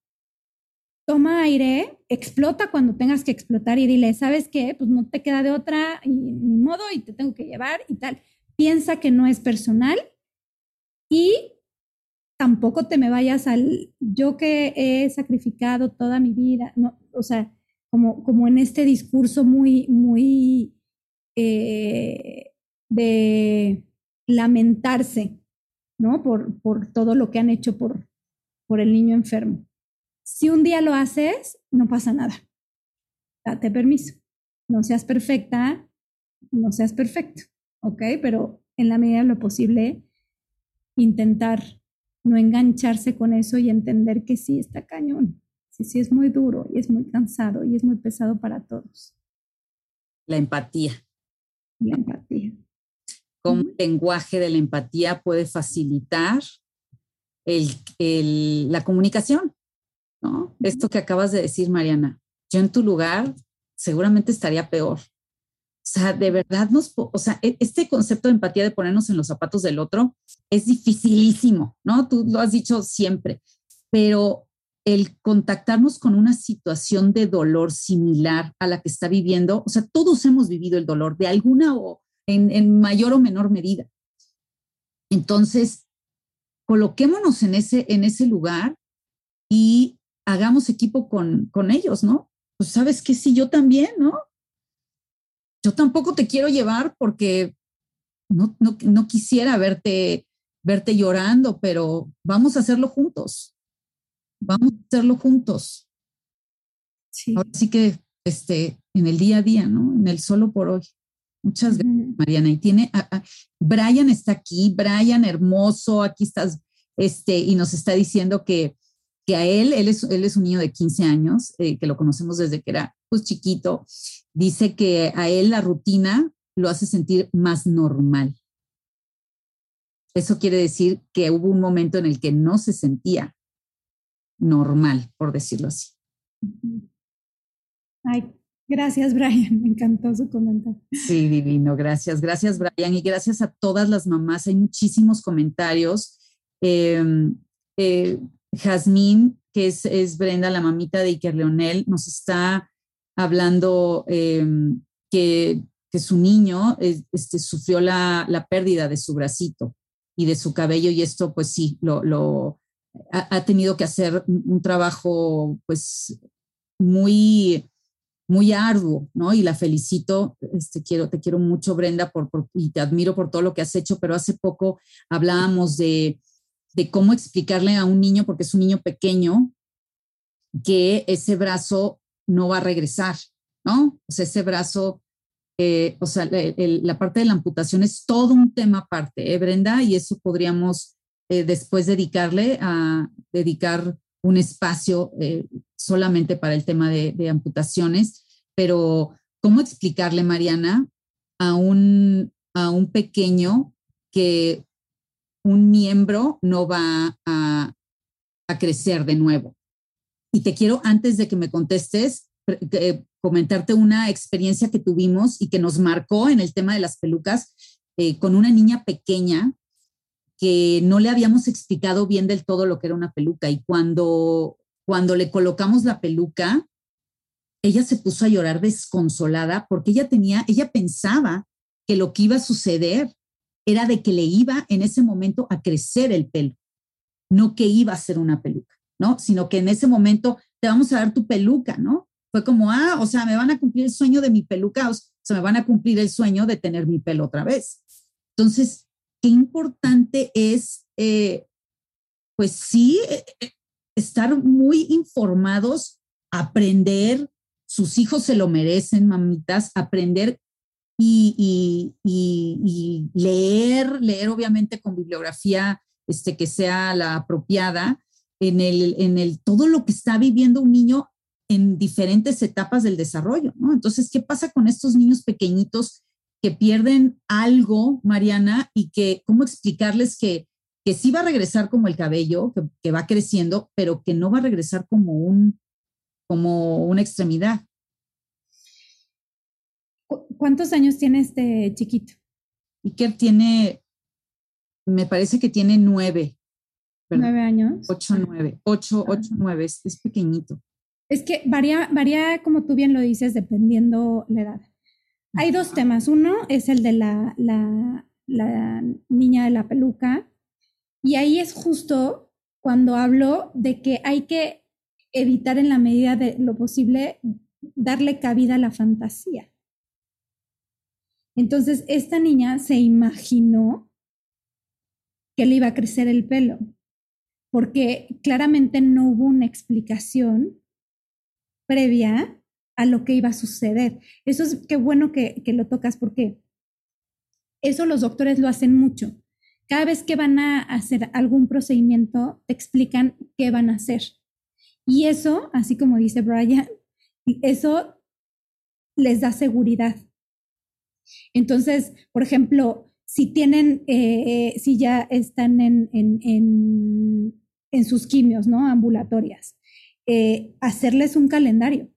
toma aire, explota cuando tengas que explotar y dile, ¿sabes qué? Pues no te queda de otra, y, ni modo, y te tengo que llevar y tal. Piensa que no es personal y tampoco te me vayas al yo que he sacrificado toda mi vida, no, o sea, como, como en este discurso muy, muy eh, de lamentarse, ¿no? Por, por todo lo que han hecho por, por el niño enfermo. Si un día lo haces, no pasa nada. Date permiso. No seas perfecta, no seas perfecto, ¿ok? Pero en la medida de lo posible, intentar no engancharse con eso y entender que sí está cañón, sí, es muy duro y es muy cansado y es muy pesado para todos. La empatía. La empatía. Cómo el lenguaje de la empatía puede facilitar el, la comunicación, ¿no? Esto que acabas de decir, Mariana, yo en tu lugar seguramente estaría peor. O sea, de verdad nos, o sea, e, este concepto de empatía de ponernos en los zapatos del otro es dificilísimo, ¿no? Tú lo has dicho siempre, pero el contactarnos con una situación de dolor similar a la que está viviendo, o sea, todos hemos vivido el dolor de alguna o en, en mayor o menor medida. Entonces, coloquémonos en ese, en ese lugar y hagamos equipo con, con ellos, ¿no? Pues sabes que sí, yo también, ¿no? yo tampoco te quiero llevar porque no, no, quisiera verte, verte llorando, pero vamos a hacerlo juntos. Vamos a hacerlo juntos. Sí. Ahora sí que este, en el día a día, ¿no? En el solo por hoy. Muchas gracias, Mariana. Y tiene, Brian está aquí, Brian hermoso, aquí estás, este, y nos está diciendo que, que a él, él es, él es un niño de 15 años, eh, que lo conocemos desde que era pues chiquito, dice que a él la rutina lo hace sentir más normal. Eso quiere decir que hubo un momento en el que no se sentía normal, por decirlo así. Ay, gracias, Brian. Me encantó su comentario. Sí, divino. Gracias, gracias, Brian. Y gracias a todas las mamás. Hay muchísimos comentarios. Eh, eh, Jazmín, que es, es, Brenda, la mamita de Iker Leonel, nos está hablando em, que, su niño este, sufrió la, pérdida de su bracito y de su cabello y esto pues sí, lo, ha, tenido que hacer un trabajo pues muy, muy arduo, ¿no? Y la felicito, este, quiero, te quiero mucho Brenda por, y te admiro por todo lo que has hecho, pero hace poco hablábamos de, de cómo explicarle a un niño, porque es un niño pequeño, que ese brazo no va a regresar, ¿no? O sea, ese brazo, eh, o sea, la parte de la amputación es todo un tema aparte, ¿eh, Brenda? Y eso podríamos eh, después dedicarle a dedicar un espacio eh, solamente para el tema de, amputaciones, pero ¿cómo explicarle, Mariana, a un, a un pequeño que un miembro no va a, a crecer de nuevo? Y te quiero, antes de que me contestes, eh, comentarte una experiencia que tuvimos y que nos marcó en el tema de las pelucas eh, con una niña pequeña que no le habíamos explicado bien del todo lo que era una peluca. Y cuando, cuando le colocamos la peluca, ella se puso a llorar desconsolada porque ella tenía, ella pensaba que lo que iba a suceder era de que le iba en ese momento a crecer el pelo, no que iba a ser una peluca. ¿no? Sino que en ese momento te vamos a dar tu peluca, ¿no? Fue como, ah, o sea, me van a cumplir el sueño de mi peluca, o sea, me van a cumplir el sueño de tener mi pelo otra vez. Entonces, qué importante es, eh, pues sí, eh, eh, estar muy informados, aprender, sus hijos se lo merecen, mamitas, aprender y, leer, leer obviamente con bibliografía este, que sea la apropiada, en el, en el todo lo que está viviendo un niño en diferentes etapas del desarrollo. Entonces, ¿qué pasa con estos niños pequeñitos que pierden algo, Mariana, y que, cómo explicarles que, que sí va a regresar como el cabello, que, que va creciendo, pero que no va a regresar como un, como una extremidad? ¿Cuántos años tiene este chiquito? Iker tiene, me parece que tiene nueve. ¿Nueve años? Ocho, nueve. Ocho, ocho, nueve. Es, pequeñito. Es que varía, varía, como tú bien lo dices, dependiendo la edad. Hay dos temas. Uno es el de la, la, la niña de la peluca. Y ahí es justo cuando hablo de que hay que evitar en la medida de lo posible darle cabida a la fantasía. Entonces, esta niña se imaginó que le iba a crecer el pelo porque claramente no hubo una explicación previa a lo que iba a suceder. Eso es qué bueno que, lo tocas porque eso los doctores lo hacen mucho. Cada vez que van a hacer algún procedimiento, te explican qué van a hacer. Y eso, así como dice Brian, eso les da seguridad. Entonces, por ejemplo, si tienen, eh, si ya están en, sus quimios, ¿no? Ambulatorias, eh, hacerles un calendario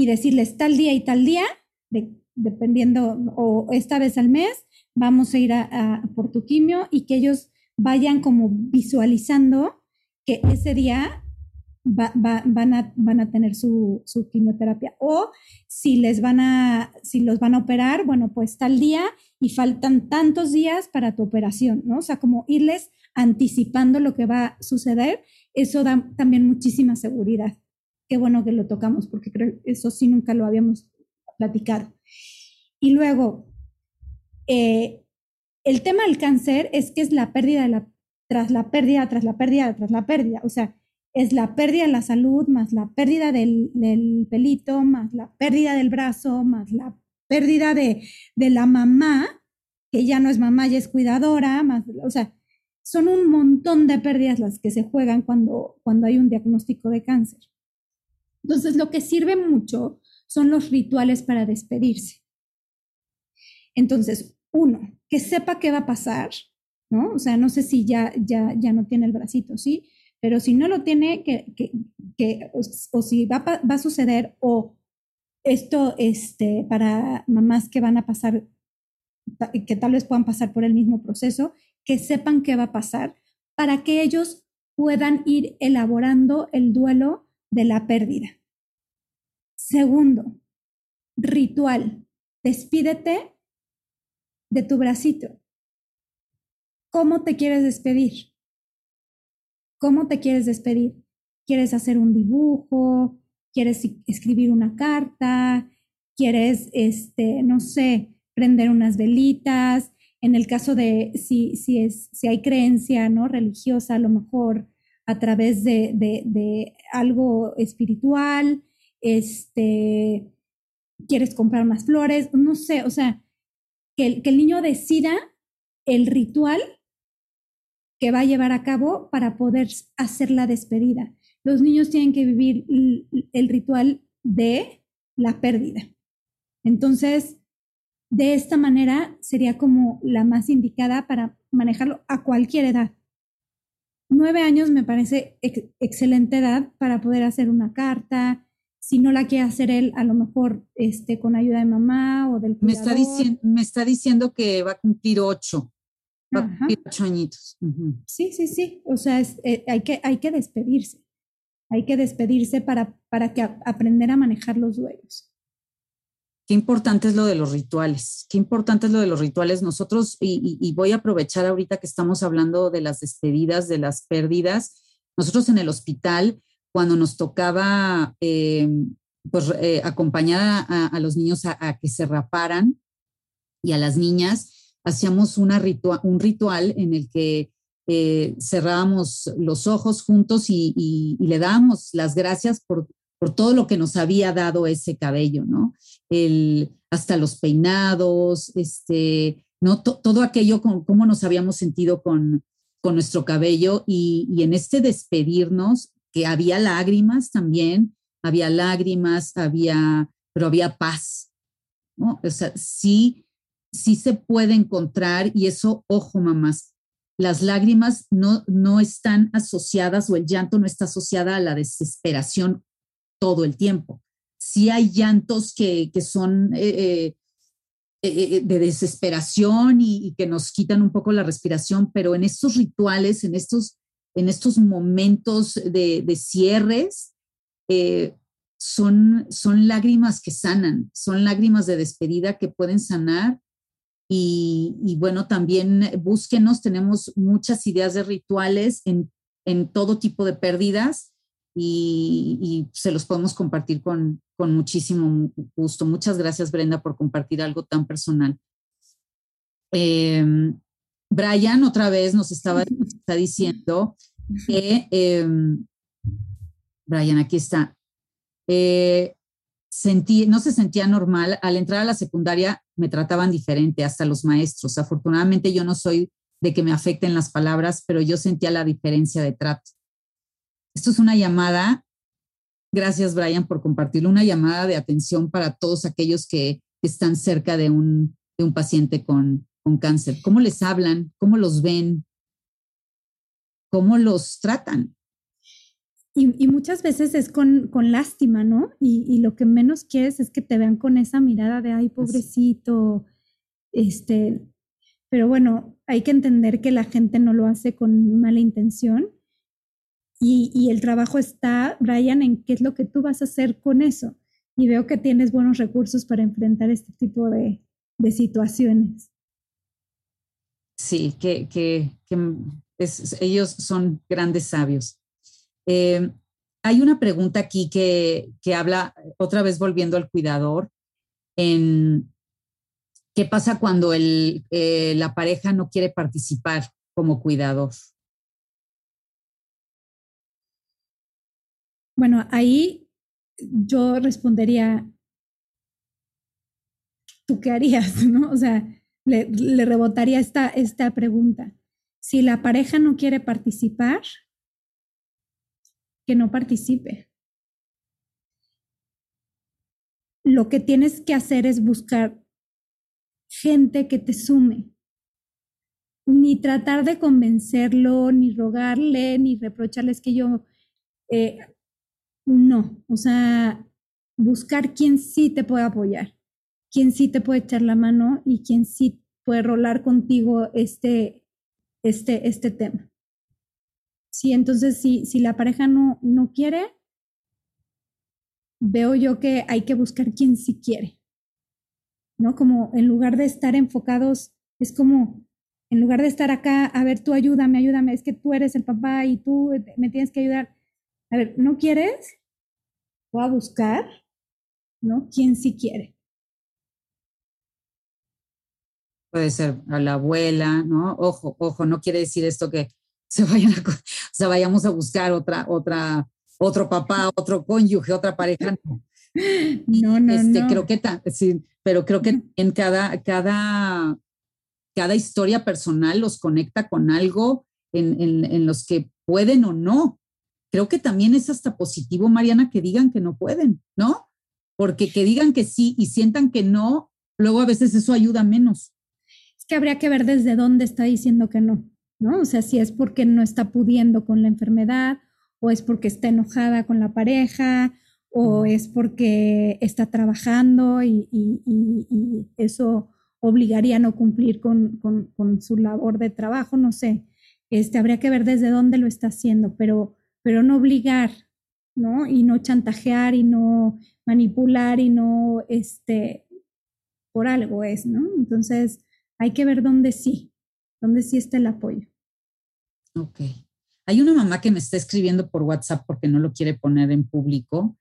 y decirles tal día y tal día, de, dependiendo, o esta vez al mes, vamos a ir a, por tu quimio y que ellos vayan como visualizando que ese día van, a, van a tener su, su, quimioterapia. O si les van a, si los van a operar, bueno, pues tal día y faltan tantos días para tu operación, ¿no? O sea, como irles anticipando lo que va a suceder, eso da también muchísima seguridad. Qué bueno que lo tocamos, porque creo eso sí nunca lo habíamos platicado. Y luego, eh, el tema del cáncer es que es la pérdida de la, tras la pérdida, tras la pérdida, tras la pérdida. O sea, es la pérdida de la salud, más la pérdida del, pelito, más la pérdida del brazo, más la pérdida de, de, la mamá, que ya no es mamá, ya es cuidadora, más, o sea, son un montón de pérdidas las que se juegan cuando, cuando hay un diagnóstico de cáncer. Entonces, lo que sirve mucho son los rituales para despedirse. Entonces, uno, que sepa qué va a pasar, ¿no? O sea, no sé si ya, ya, ya no tiene el bracito, ¿sí? Pero si no lo tiene, que, que, que o, si va, va, a suceder, o esto este, para mamás que van a pasar, que tal vez puedan pasar por el mismo proceso, que sepan qué va a pasar, para que ellos puedan ir elaborando el duelo de la pérdida. Segundo, ritual. Despídete de tu bracito. ¿Cómo te quieres despedir? ¿Cómo te quieres despedir? ¿Quieres hacer un dibujo? ¿Quieres escribir una carta? ¿Quieres, este, no sé, prender unas velitas? En el caso de si, si, es, si hay creencia ¿no? religiosa, a lo mejor a través de, de, algo espiritual, este, quieres comprar más flores, no sé, o sea, que que el niño decida el ritual que va a llevar a cabo para poder hacer la despedida. Los niños tienen que vivir el ritual de la pérdida. Entonces, de esta manera sería como la más indicada para manejarlo a cualquier edad. Nueve años me parece excelente edad para poder hacer una carta. Si no la quiere hacer él, a lo mejor este, con ayuda de mamá o del Me está, me está diciendo que va a cumplir ocho ocho añitos. Sí, sí, sí. O sea, eh, hay, que, hay que despedirse. Hay que despedirse para, para que aprender a manejar los duelos. Qué importante es lo de los rituales. Qué importante es lo de los rituales. Nosotros, y, voy a aprovechar ahorita que estamos hablando de las despedidas, de las pérdidas. Nosotros en el hospital, cuando nos tocaba eh, pues, eh, acompañar a, los niños a que se raparan y a las niñas, hacíamos una un ritual en el que eh, cerrábamos los ojos juntos y, le dábamos las gracias por, por, todo lo que nos había dado ese cabello, ¿no? El, hasta los peinados, este, ¿no? todo aquello, con, cómo nos habíamos sentido con, con nuestro cabello y, y, en este despedirnos, que había lágrimas también, había lágrimas, había, pero había paz, ¿no? O sea, sí sí se puede encontrar, y eso, ojo, mamás, las lágrimas no, no están asociadas o el llanto no está asociada a la desesperación todo el tiempo. Sí hay llantos que, son eh, eh, eh, de desesperación y, que nos quitan un poco la respiración, pero en estos rituales, en estos, en estos momentos de, de cierres, son, son lágrimas que sanan, son lágrimas de despedida que pueden sanar. Y, bueno, también búsquenos, tenemos muchas ideas de rituales en, en todo tipo de pérdidas y, se los podemos compartir con, con, muchísimo gusto. Muchas gracias, Brenda, por compartir algo tan personal. Em, Brian otra vez nos estaba está diciendo que, em, Brian, aquí está, eh, sentí, no se sentía normal. Al entrar a la secundaria me trataban diferente, hasta los maestros. Afortunadamente yo no soy de que me afecten las palabras, pero yo sentía la diferencia de trato. Esto es una llamada, gracias Brian por compartirlo, una llamada de atención para todos aquellos que están cerca de un, de un paciente con, con cáncer. ¿Cómo les hablan? ¿Cómo los ven? ¿Cómo los tratan? y, muchas veces es con, con lástima, ¿no? Y, y, lo que menos quieres es que te vean con esa mirada de, ay, pobrecito, este, pero bueno, hay que entender que la gente no lo hace con mala intención. Y, el trabajo está, Brian, en qué es lo que tú vas a hacer con eso. Y veo que tienes buenos recursos para enfrentar este tipo de, situaciones. Sí, que, ellos son grandes sabios. Eh, hay una pregunta aquí que, habla, otra vez volviendo al cuidador, en qué pasa cuando eh, la pareja no quiere participar como cuidador. Bueno, ahí yo respondería, ¿tú qué harías? ¿no? O sea, le, rebotaría esta, esta pregunta. Si la pareja no quiere participar, que no participe. Lo que tienes que hacer es buscar gente que te sume. Ni tratar de convencerlo, ni rogarle, ni reprocharles que yo... Eh, no, o sea, buscar quien sí te puede apoyar, quien sí te puede echar la mano y quien sí puede rolar contigo este, este, este tema. Sí, entonces si, si la pareja no, no quiere, veo yo que hay que buscar quien sí quiere, ¿no? Como en lugar de estar enfocados, es como, en lugar de estar acá, a ver, tú ayúdame, ayúdame, es que tú eres el papá y tú me tienes que ayudar. A ver, ¿no quieres? Voy a buscar, ¿no? ¿Quién sí quiere? Puede ser a la abuela, ¿no? Ojo, ojo, no quiere decir esto que se vayan a, o sea, vayamos a buscar otra, otra, otro papá, otro cónyuge, otra pareja. No, no, este, no. Creo que, sí, pero creo que en cada, cada, cada historia personal los conecta con algo en, en, en los que pueden o no. Creo que también es hasta positivo, Mariana, que digan que no pueden, ¿no? Porque que digan que sí y sientan que no, luego a veces eso ayuda menos. Es que habría que ver desde dónde está diciendo que no. ¿no? O sea, si es porque no está pudiendo con la enfermedad, o es porque está enojada con la pareja, o es porque está trabajando y, eso obligaría a no cumplir con, su labor de trabajo, no sé. Este, habría que ver desde dónde lo está haciendo, pero, pero no obligar, ¿no? Y no chantajear y no manipular y no, este, por algo es, ¿no? Entonces, hay que ver dónde sí, dónde sí está el apoyo. Ok. Hay una mamá que me está escribiendo por WhatsApp porque no lo quiere poner en público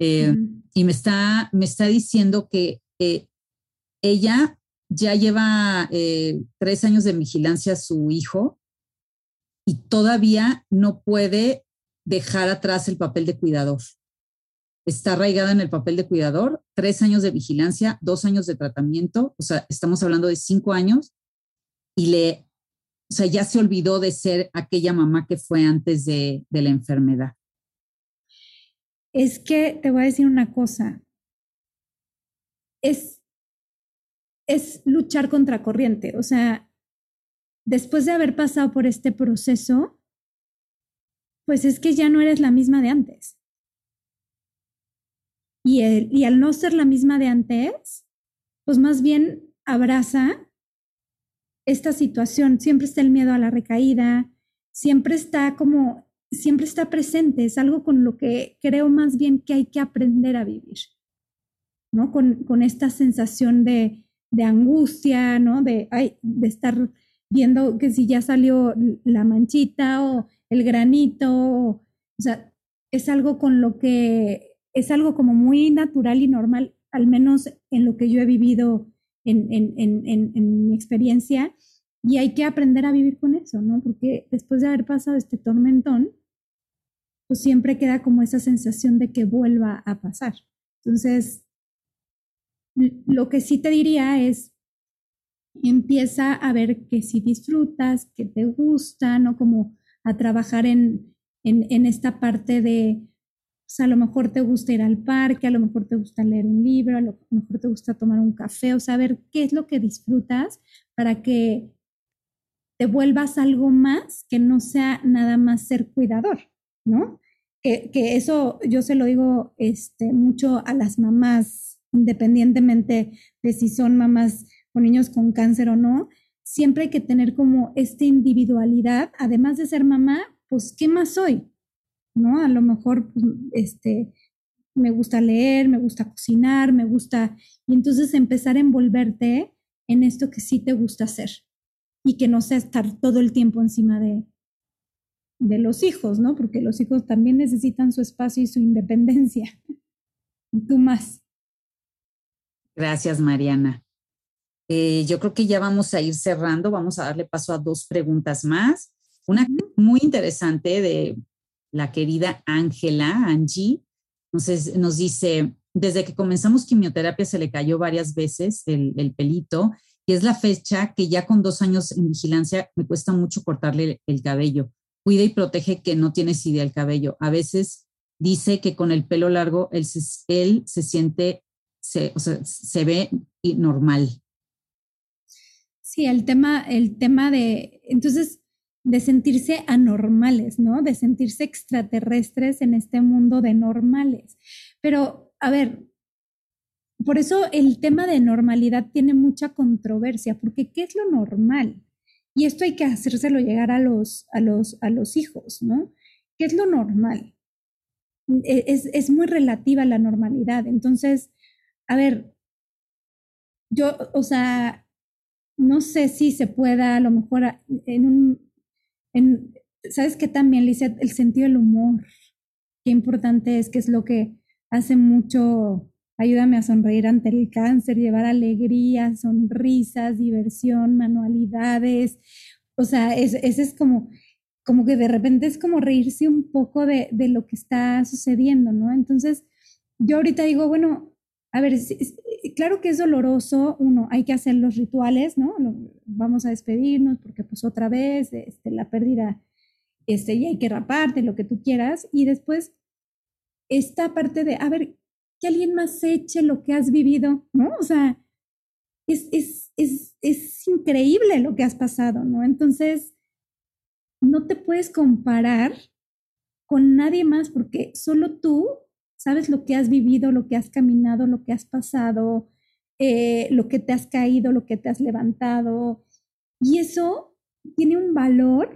eh, y me está, me está diciendo que eh, ella ya lleva eh, tres años de vigilancia a su hijo y todavía no puede dejar atrás el papel de cuidador. Está arraigada en el papel de cuidador, tres años de vigilancia, dos años de tratamiento, o sea, estamos hablando de cinco años, y le o sea, ya se olvidó de ser aquella mamá que fue antes de, la enfermedad. Es que te voy a decir una cosa. Es, es luchar contra corriente. O sea, después de haber pasado por este proceso, pues es que ya no eres la misma de antes. Y, y al no ser la misma de antes, pues más bien abraza esta situación, siempre está el miedo a la recaída, siempre está como, siempre está presente, es algo con lo que creo más bien que hay que aprender a vivir, ¿no? Con, con esta sensación de, de angustia, ¿no? De, de estar viendo que si ya salió la manchita o el granito, o, sea, es algo con lo que, es algo como muy natural y normal, al menos en lo que yo he vivido en, mi experiencia y hay que aprender a vivir con eso, ¿no? Porque después de haber pasado este tormentón, pues siempre queda como esa sensación de que vuelva a pasar. Entonces, lo que sí te diría es, empieza a ver que si disfrutas, que te gusta, ¿no? Como a trabajar en, en esta parte de, sea, a lo mejor te gusta ir al parque, a lo mejor te gusta leer un libro, a lo mejor te gusta tomar un café, o saber qué es lo que disfrutas para que te vuelvas algo más que no sea nada más ser cuidador, ¿no? que, que, eso yo se lo digo este, mucho a las mamás, independientemente de si son mamás con niños con cáncer o no, siempre hay que tener como esta individualidad, además de ser mamá, pues, ¿qué más soy? ¿No? A lo mejor, pues, este, me gusta leer, me gusta cocinar, me gusta, y entonces empezar a envolverte en esto que sí te gusta hacer y que no sea estar todo el tiempo encima de, de los hijos, ¿no? Porque los hijos también necesitan su espacio y su independencia. Y tú más. Gracias, Mariana. Eh, yo creo que ya vamos a ir cerrando, vamos a darle paso a dos preguntas más. Una muy interesante de la querida Ángela, Angie, entonces nos dice, desde que comenzamos quimioterapia se le cayó varias veces el, el, pelito y es la fecha que ya con dos años en vigilancia me cuesta mucho cortarle el cabello. Cuida y protege que no tienes idea el cabello. A veces dice que con el pelo largo él se, él se siente, se, o sea, se ve normal. El tema, el tema de, entonces, de sentirse anormales, ¿no? De sentirse extraterrestres en este mundo de normales. Pero, a ver, por eso el tema de normalidad tiene mucha controversia, porque ¿qué es lo normal? Y esto hay que hacérselo llegar a los, a los, a los hijos, ¿no? ¿Qué es lo normal? E, es, es muy relativa la normalidad. Entonces, a ver, yo, o sea, no sé si se pueda a lo mejor en un ¿Sabes qué también, Lizeth? El sentido del humor. Qué importante es, que es lo que hace mucho, ayúdame a sonreír ante el cáncer, llevar alegría, sonrisas, diversión, manualidades. O sea, ese es como, como que de repente es como reírse un poco de, de lo que está sucediendo, ¿no? Entonces, yo ahorita digo, bueno, a ver, claro que es doloroso, uno, hay que hacer los rituales, ¿no? Vamos a despedirnos porque pues otra vez este, la pérdida, este, y hay que raparte, lo que tú quieras, y después esta parte de, a ver, que alguien más eche lo que has vivido, ¿no? O sea, es, es, es, es increíble lo que has pasado, ¿no? Entonces, no te puedes comparar con nadie más porque solo tú sabes lo que has vivido, lo que has caminado, lo que has pasado, eh, lo que te has caído, lo que te has levantado. Y eso tiene un valor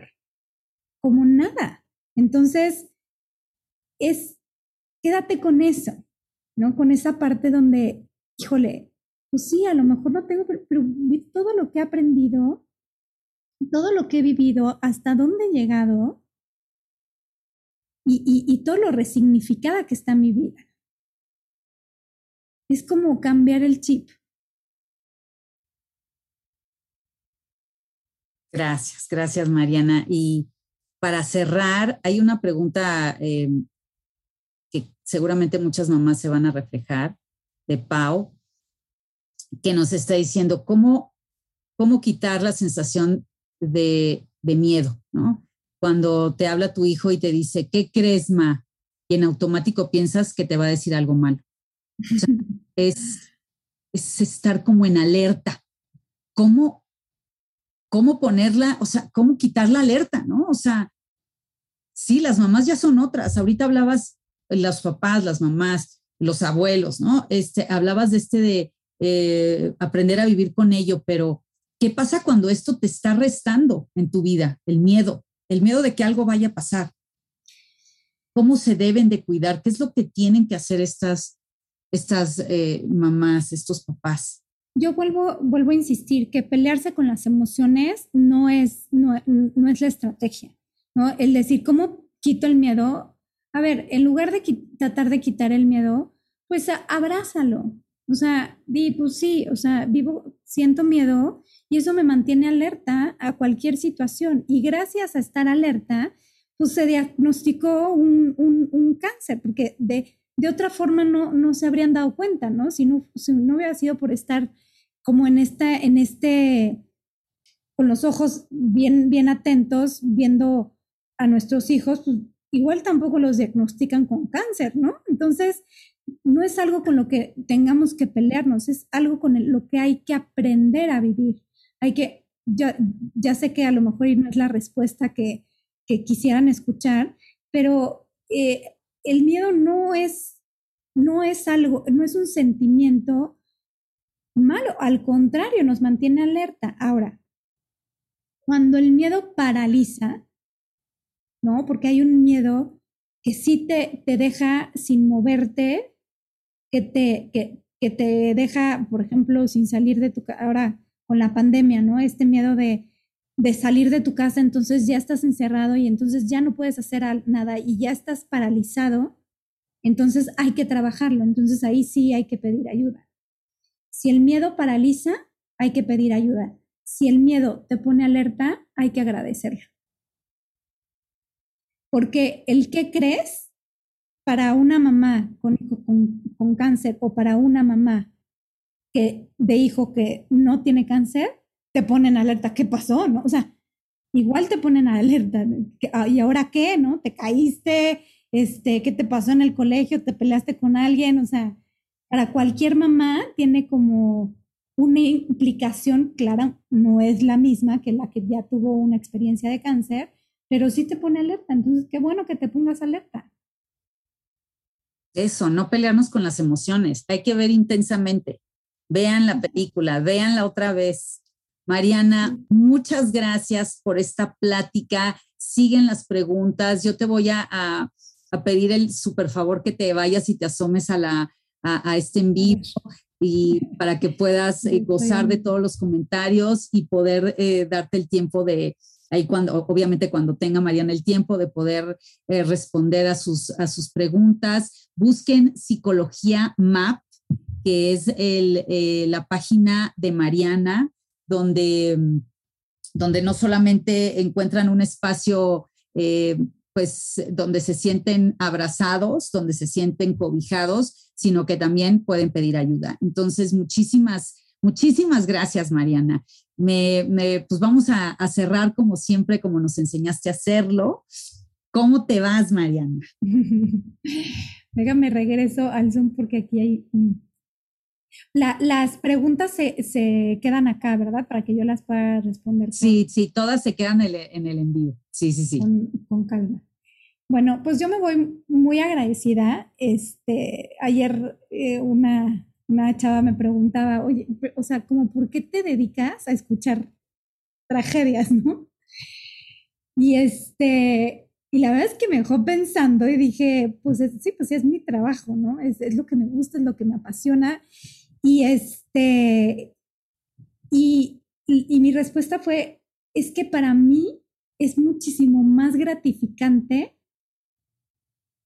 como nada. Entonces, es, quédate con eso, ¿no? Con esa parte donde, híjole, pues sí, a lo mejor no tengo, pero, pero todo lo que he aprendido, todo lo que he vivido, hasta dónde he llegado, y, todo lo resignificada que está mi vida. Es como cambiar el chip. Gracias, gracias Mariana. Y para cerrar, hay una pregunta eh, que seguramente muchas mamás se van a reflejar de Pau, que nos está diciendo cómo, cómo quitar la sensación de, de miedo, ¿no? Cuando te habla tu hijo y te dice, ¿qué crees, ma? Y en automático piensas que te va a decir algo malo. es, es estar como en alerta. ¿Cómo, ¿Cómo ponerla, o sea, cómo quitar la alerta, no? O sea, sí, las mamás ya son otras. Ahorita hablabas, los papás, las mamás, los abuelos, ¿no? Este, hablabas de este de eh, aprender a vivir con ello, pero ¿qué pasa cuando esto te está restando en tu vida? El miedo, el miedo de que algo vaya a pasar. ¿Cómo se deben de cuidar? ¿Qué es lo que tienen que hacer estas, estas eh, mamás, estos papás? Yo vuelvo, vuelvo a insistir que pelearse con las emociones no es, no, no es la estrategia, ¿no? El decir, ¿cómo quito el miedo? A ver, en lugar de tratar de quitar el miedo, pues abrázalo. O sea, di, pues sí, o sea, vivo, siento miedo, y eso me mantiene alerta a cualquier situación. Y gracias a estar alerta, pues se diagnosticó un, un, cáncer, porque de, de, otra forma no, no se habrían dado cuenta, ¿no? Si no, si no hubiera sido por estar como en, esta, en este, con los ojos bien, bien atentos, viendo a nuestros hijos, pues igual tampoco los diagnostican con cáncer, ¿no? Entonces, no es algo con lo que tengamos que pelearnos, es algo con lo que hay que aprender a vivir hay que, ya, ya sé que a lo mejor no es la respuesta que, que quisieran escuchar, pero eh, el miedo no es, no es algo, no es un sentimiento malo, al contrario, nos mantiene alerta. Ahora, cuando el miedo paraliza, ¿no? Porque hay un miedo que sí te, te deja sin moverte, que te, que, que te deja, por ejemplo, sin salir de tu casa, ahora con la pandemia, ¿no? Este miedo de, de salir de tu casa, entonces ya estás encerrado y entonces ya no puedes hacer nada y ya estás paralizado, entonces hay que trabajarlo, entonces ahí sí hay que pedir ayuda. Si el miedo paraliza, hay que pedir ayuda. Si el miedo te pone alerta, hay que agradecerlo. Porque el que crees para una mamá con, con, con cáncer o para una mamá que, de hijo que no tiene cáncer, te ponen alerta, ¿qué pasó? ¿No? O sea, igual te ponen alerta, ah, ¿y ahora qué? ¿No? ¿Te caíste? Este, ¿Qué te pasó en el colegio? ¿Te peleaste con alguien? O sea, para cualquier mamá tiene como una implicación clara, no es la misma que la que ya tuvo una experiencia de cáncer, pero sí te pone alerta. Entonces, qué bueno que te pongas alerta. Eso, no pelearnos con las emociones, hay que ver intensamente. Vean la película, veanla otra vez. Mariana, muchas gracias por esta plática. Siguen las preguntas. Yo te voy a, pedir el super favor que te vayas y te asomes a, la, a, este en vivo y para que puedas eh, gozar de todos los comentarios y poder eh, darte el tiempo de, ahí cuando, obviamente cuando tenga Mariana el tiempo de poder eh, responder a sus, a sus preguntas. Busquen Psicología MAP, que es el, eh, la página de Mariana, donde, donde no solamente encuentran un espacio, eh, pues, donde se sienten abrazados, donde se sienten cobijados, sino que también pueden pedir ayuda. Entonces, muchísimas Muchísimas gracias, Mariana. Me, pues vamos a, cerrar como siempre, como nos enseñaste a hacerlo. ¿Cómo te vas, Mariana? Déjame regreso al Zoom porque aquí hay... las preguntas se, quedan acá, ¿verdad? Para que yo las pueda responder. Sí, sí, todas se quedan en el, en el envío. Sí, sí, sí. Con, calma. Bueno, pues yo me voy muy agradecida. Este, ayer eh, una, una chava me preguntaba, oye, o sea, como, ¿por qué te dedicas a escuchar tragedias, no? Y este, y la verdad es que me dejó pensando y dije, pues sí, pues sí, es mi trabajo, ¿no? Es, lo que me gusta, es lo que me apasiona. Y este, y, y mi respuesta fue, es que para mí es muchísimo más gratificante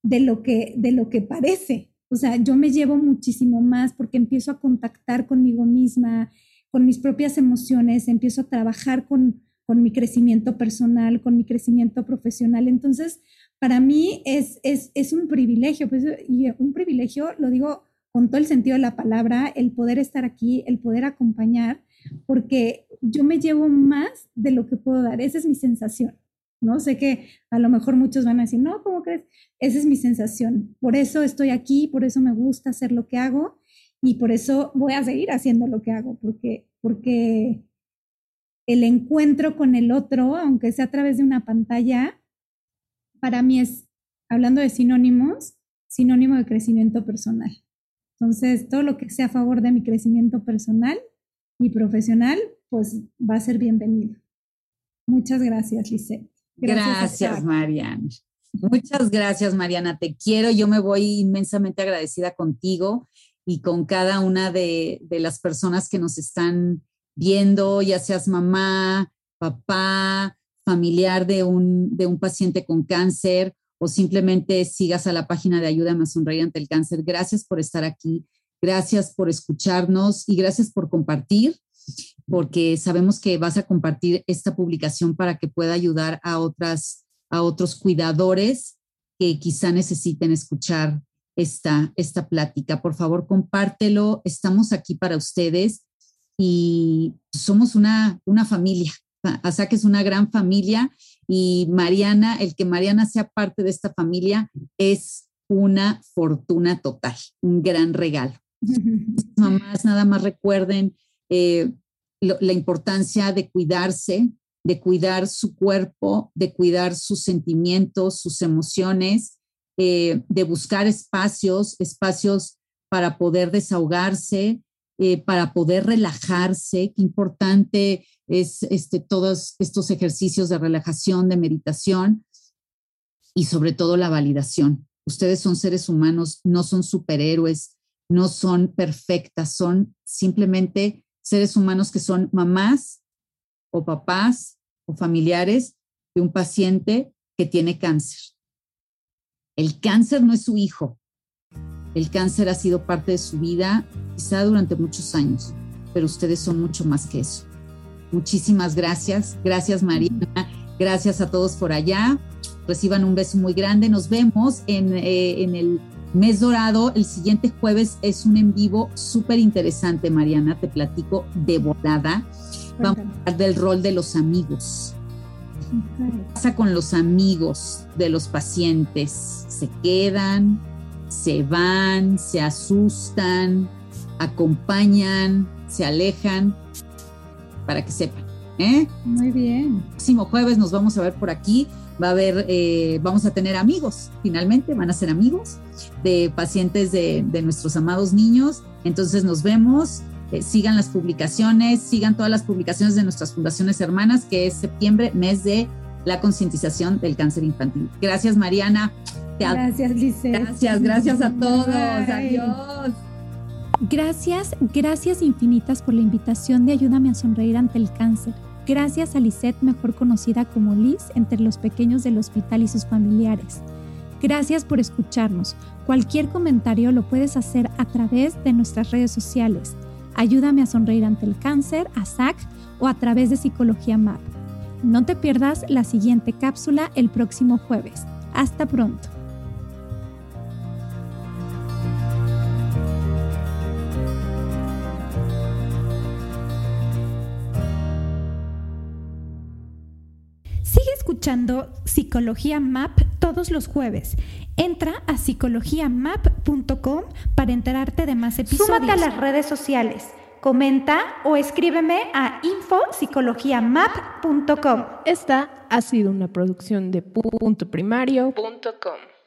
de lo que, de lo que parece. O sea, yo me llevo muchísimo más porque empiezo a contactar conmigo misma, con mis propias emociones, empiezo a trabajar con, con mi crecimiento personal, con mi crecimiento profesional. Entonces, para mí es, es, es un privilegio, pues, y un privilegio, lo digo con todo el sentido de la palabra, el poder estar aquí, el poder acompañar, porque yo me llevo más de lo que puedo dar. Esa es mi sensación. ¿No? Sé que a lo mejor muchos van a decir, no, ¿cómo crees? Esa es mi sensación. Por eso estoy aquí, por eso me gusta hacer lo que hago y por eso voy a seguir haciendo lo que hago, porque, porque el encuentro con el otro, aunque sea a través de una pantalla, para mí es, hablando de sinónimos, sinónimo de crecimiento personal. Entonces, todo lo que sea a favor de mi crecimiento personal y profesional, pues va a ser bienvenido. Muchas gracias, Lisette. Gracias, Mariana. Muchas gracias, Mariana. Te quiero. Yo me voy inmensamente agradecida contigo y con cada una de, las personas que nos están viendo, ya seas mamá, papá, familiar de un, de un paciente con cáncer o simplemente sigas a la página de Ayuda a Sonreír ante el Cáncer. Gracias por estar aquí. Gracias por escucharnos y gracias por compartir porque sabemos que vas a compartir esta publicación para que pueda ayudar a, otras, a otros cuidadores que quizá necesiten escuchar esta, esta plática. Por favor, compártelo. Estamos aquí para ustedes y somos una, una familia. que es una gran familia y Mariana, el que Mariana sea parte de esta familia es una fortuna total, un gran regalo. Mamás, nada más recuerden, eh, la importancia de cuidarse, de cuidar su cuerpo, de cuidar sus sentimientos, sus emociones eh, de buscar espacios, espacios para poder desahogarse, eh, para poder relajarse. Qué importante es este, todos estos ejercicios de relajación, de meditación y sobre todo la validación. Ustedes son seres humanos, no son superhéroes, no son perfectas, son simplemente seres humanos que son mamás o papás o familiares de un paciente que tiene cáncer. El cáncer no es su hijo. El cáncer ha sido parte de su vida quizá durante muchos años, pero ustedes son mucho más que eso. Muchísimas gracias. Gracias Mariana. Gracias a todos por allá. Reciban un beso muy grande. Nos vemos en, eh, en el mes dorado. El siguiente jueves es un en vivo súper interesante, Mariana. Te platico de volada. Vamos a hablar del rol de los amigos. ¿Qué pasa con los amigos de los pacientes? ¿Se quedan? ¿Se van? ¿Se asustan? ¿Acompañan? ¿Se alejan? Para que sepan. ¿eh? Muy bien. El próximo jueves nos vamos a ver por aquí. Va a haber, eh, vamos a tener amigos, finalmente van a ser amigos de pacientes de, de nuestros amados niños. Entonces nos vemos. Eh, sigan las publicaciones, sigan todas las publicaciones de nuestras fundaciones hermanas, que es septiembre, mes de la concientización del cáncer infantil. Gracias, Mariana. Gracias, Lice. Gracias, gracias a todos. Adiós. Gracias, gracias infinitas por la invitación de Ayúdame a sonreír ante el cáncer. Gracias a Lisette, mejor conocida como Liz, entre los pequeños del hospital y sus familiares. Gracias por escucharnos. Cualquier comentario lo puedes hacer a través de nuestras redes sociales. Ayúdame a sonreír ante el cáncer, a SAC o a través de Psicología MAP. No te pierdas la siguiente cápsula el próximo jueves. Hasta pronto. Sigue escuchando Psicología MAP todos los jueves. Entra a psicologiamap.com para enterarte de más episodios. Súmate a las redes sociales, comenta o escríbeme a infopsicologiamap.com. Esta ha sido una producción de puntoprimario.com.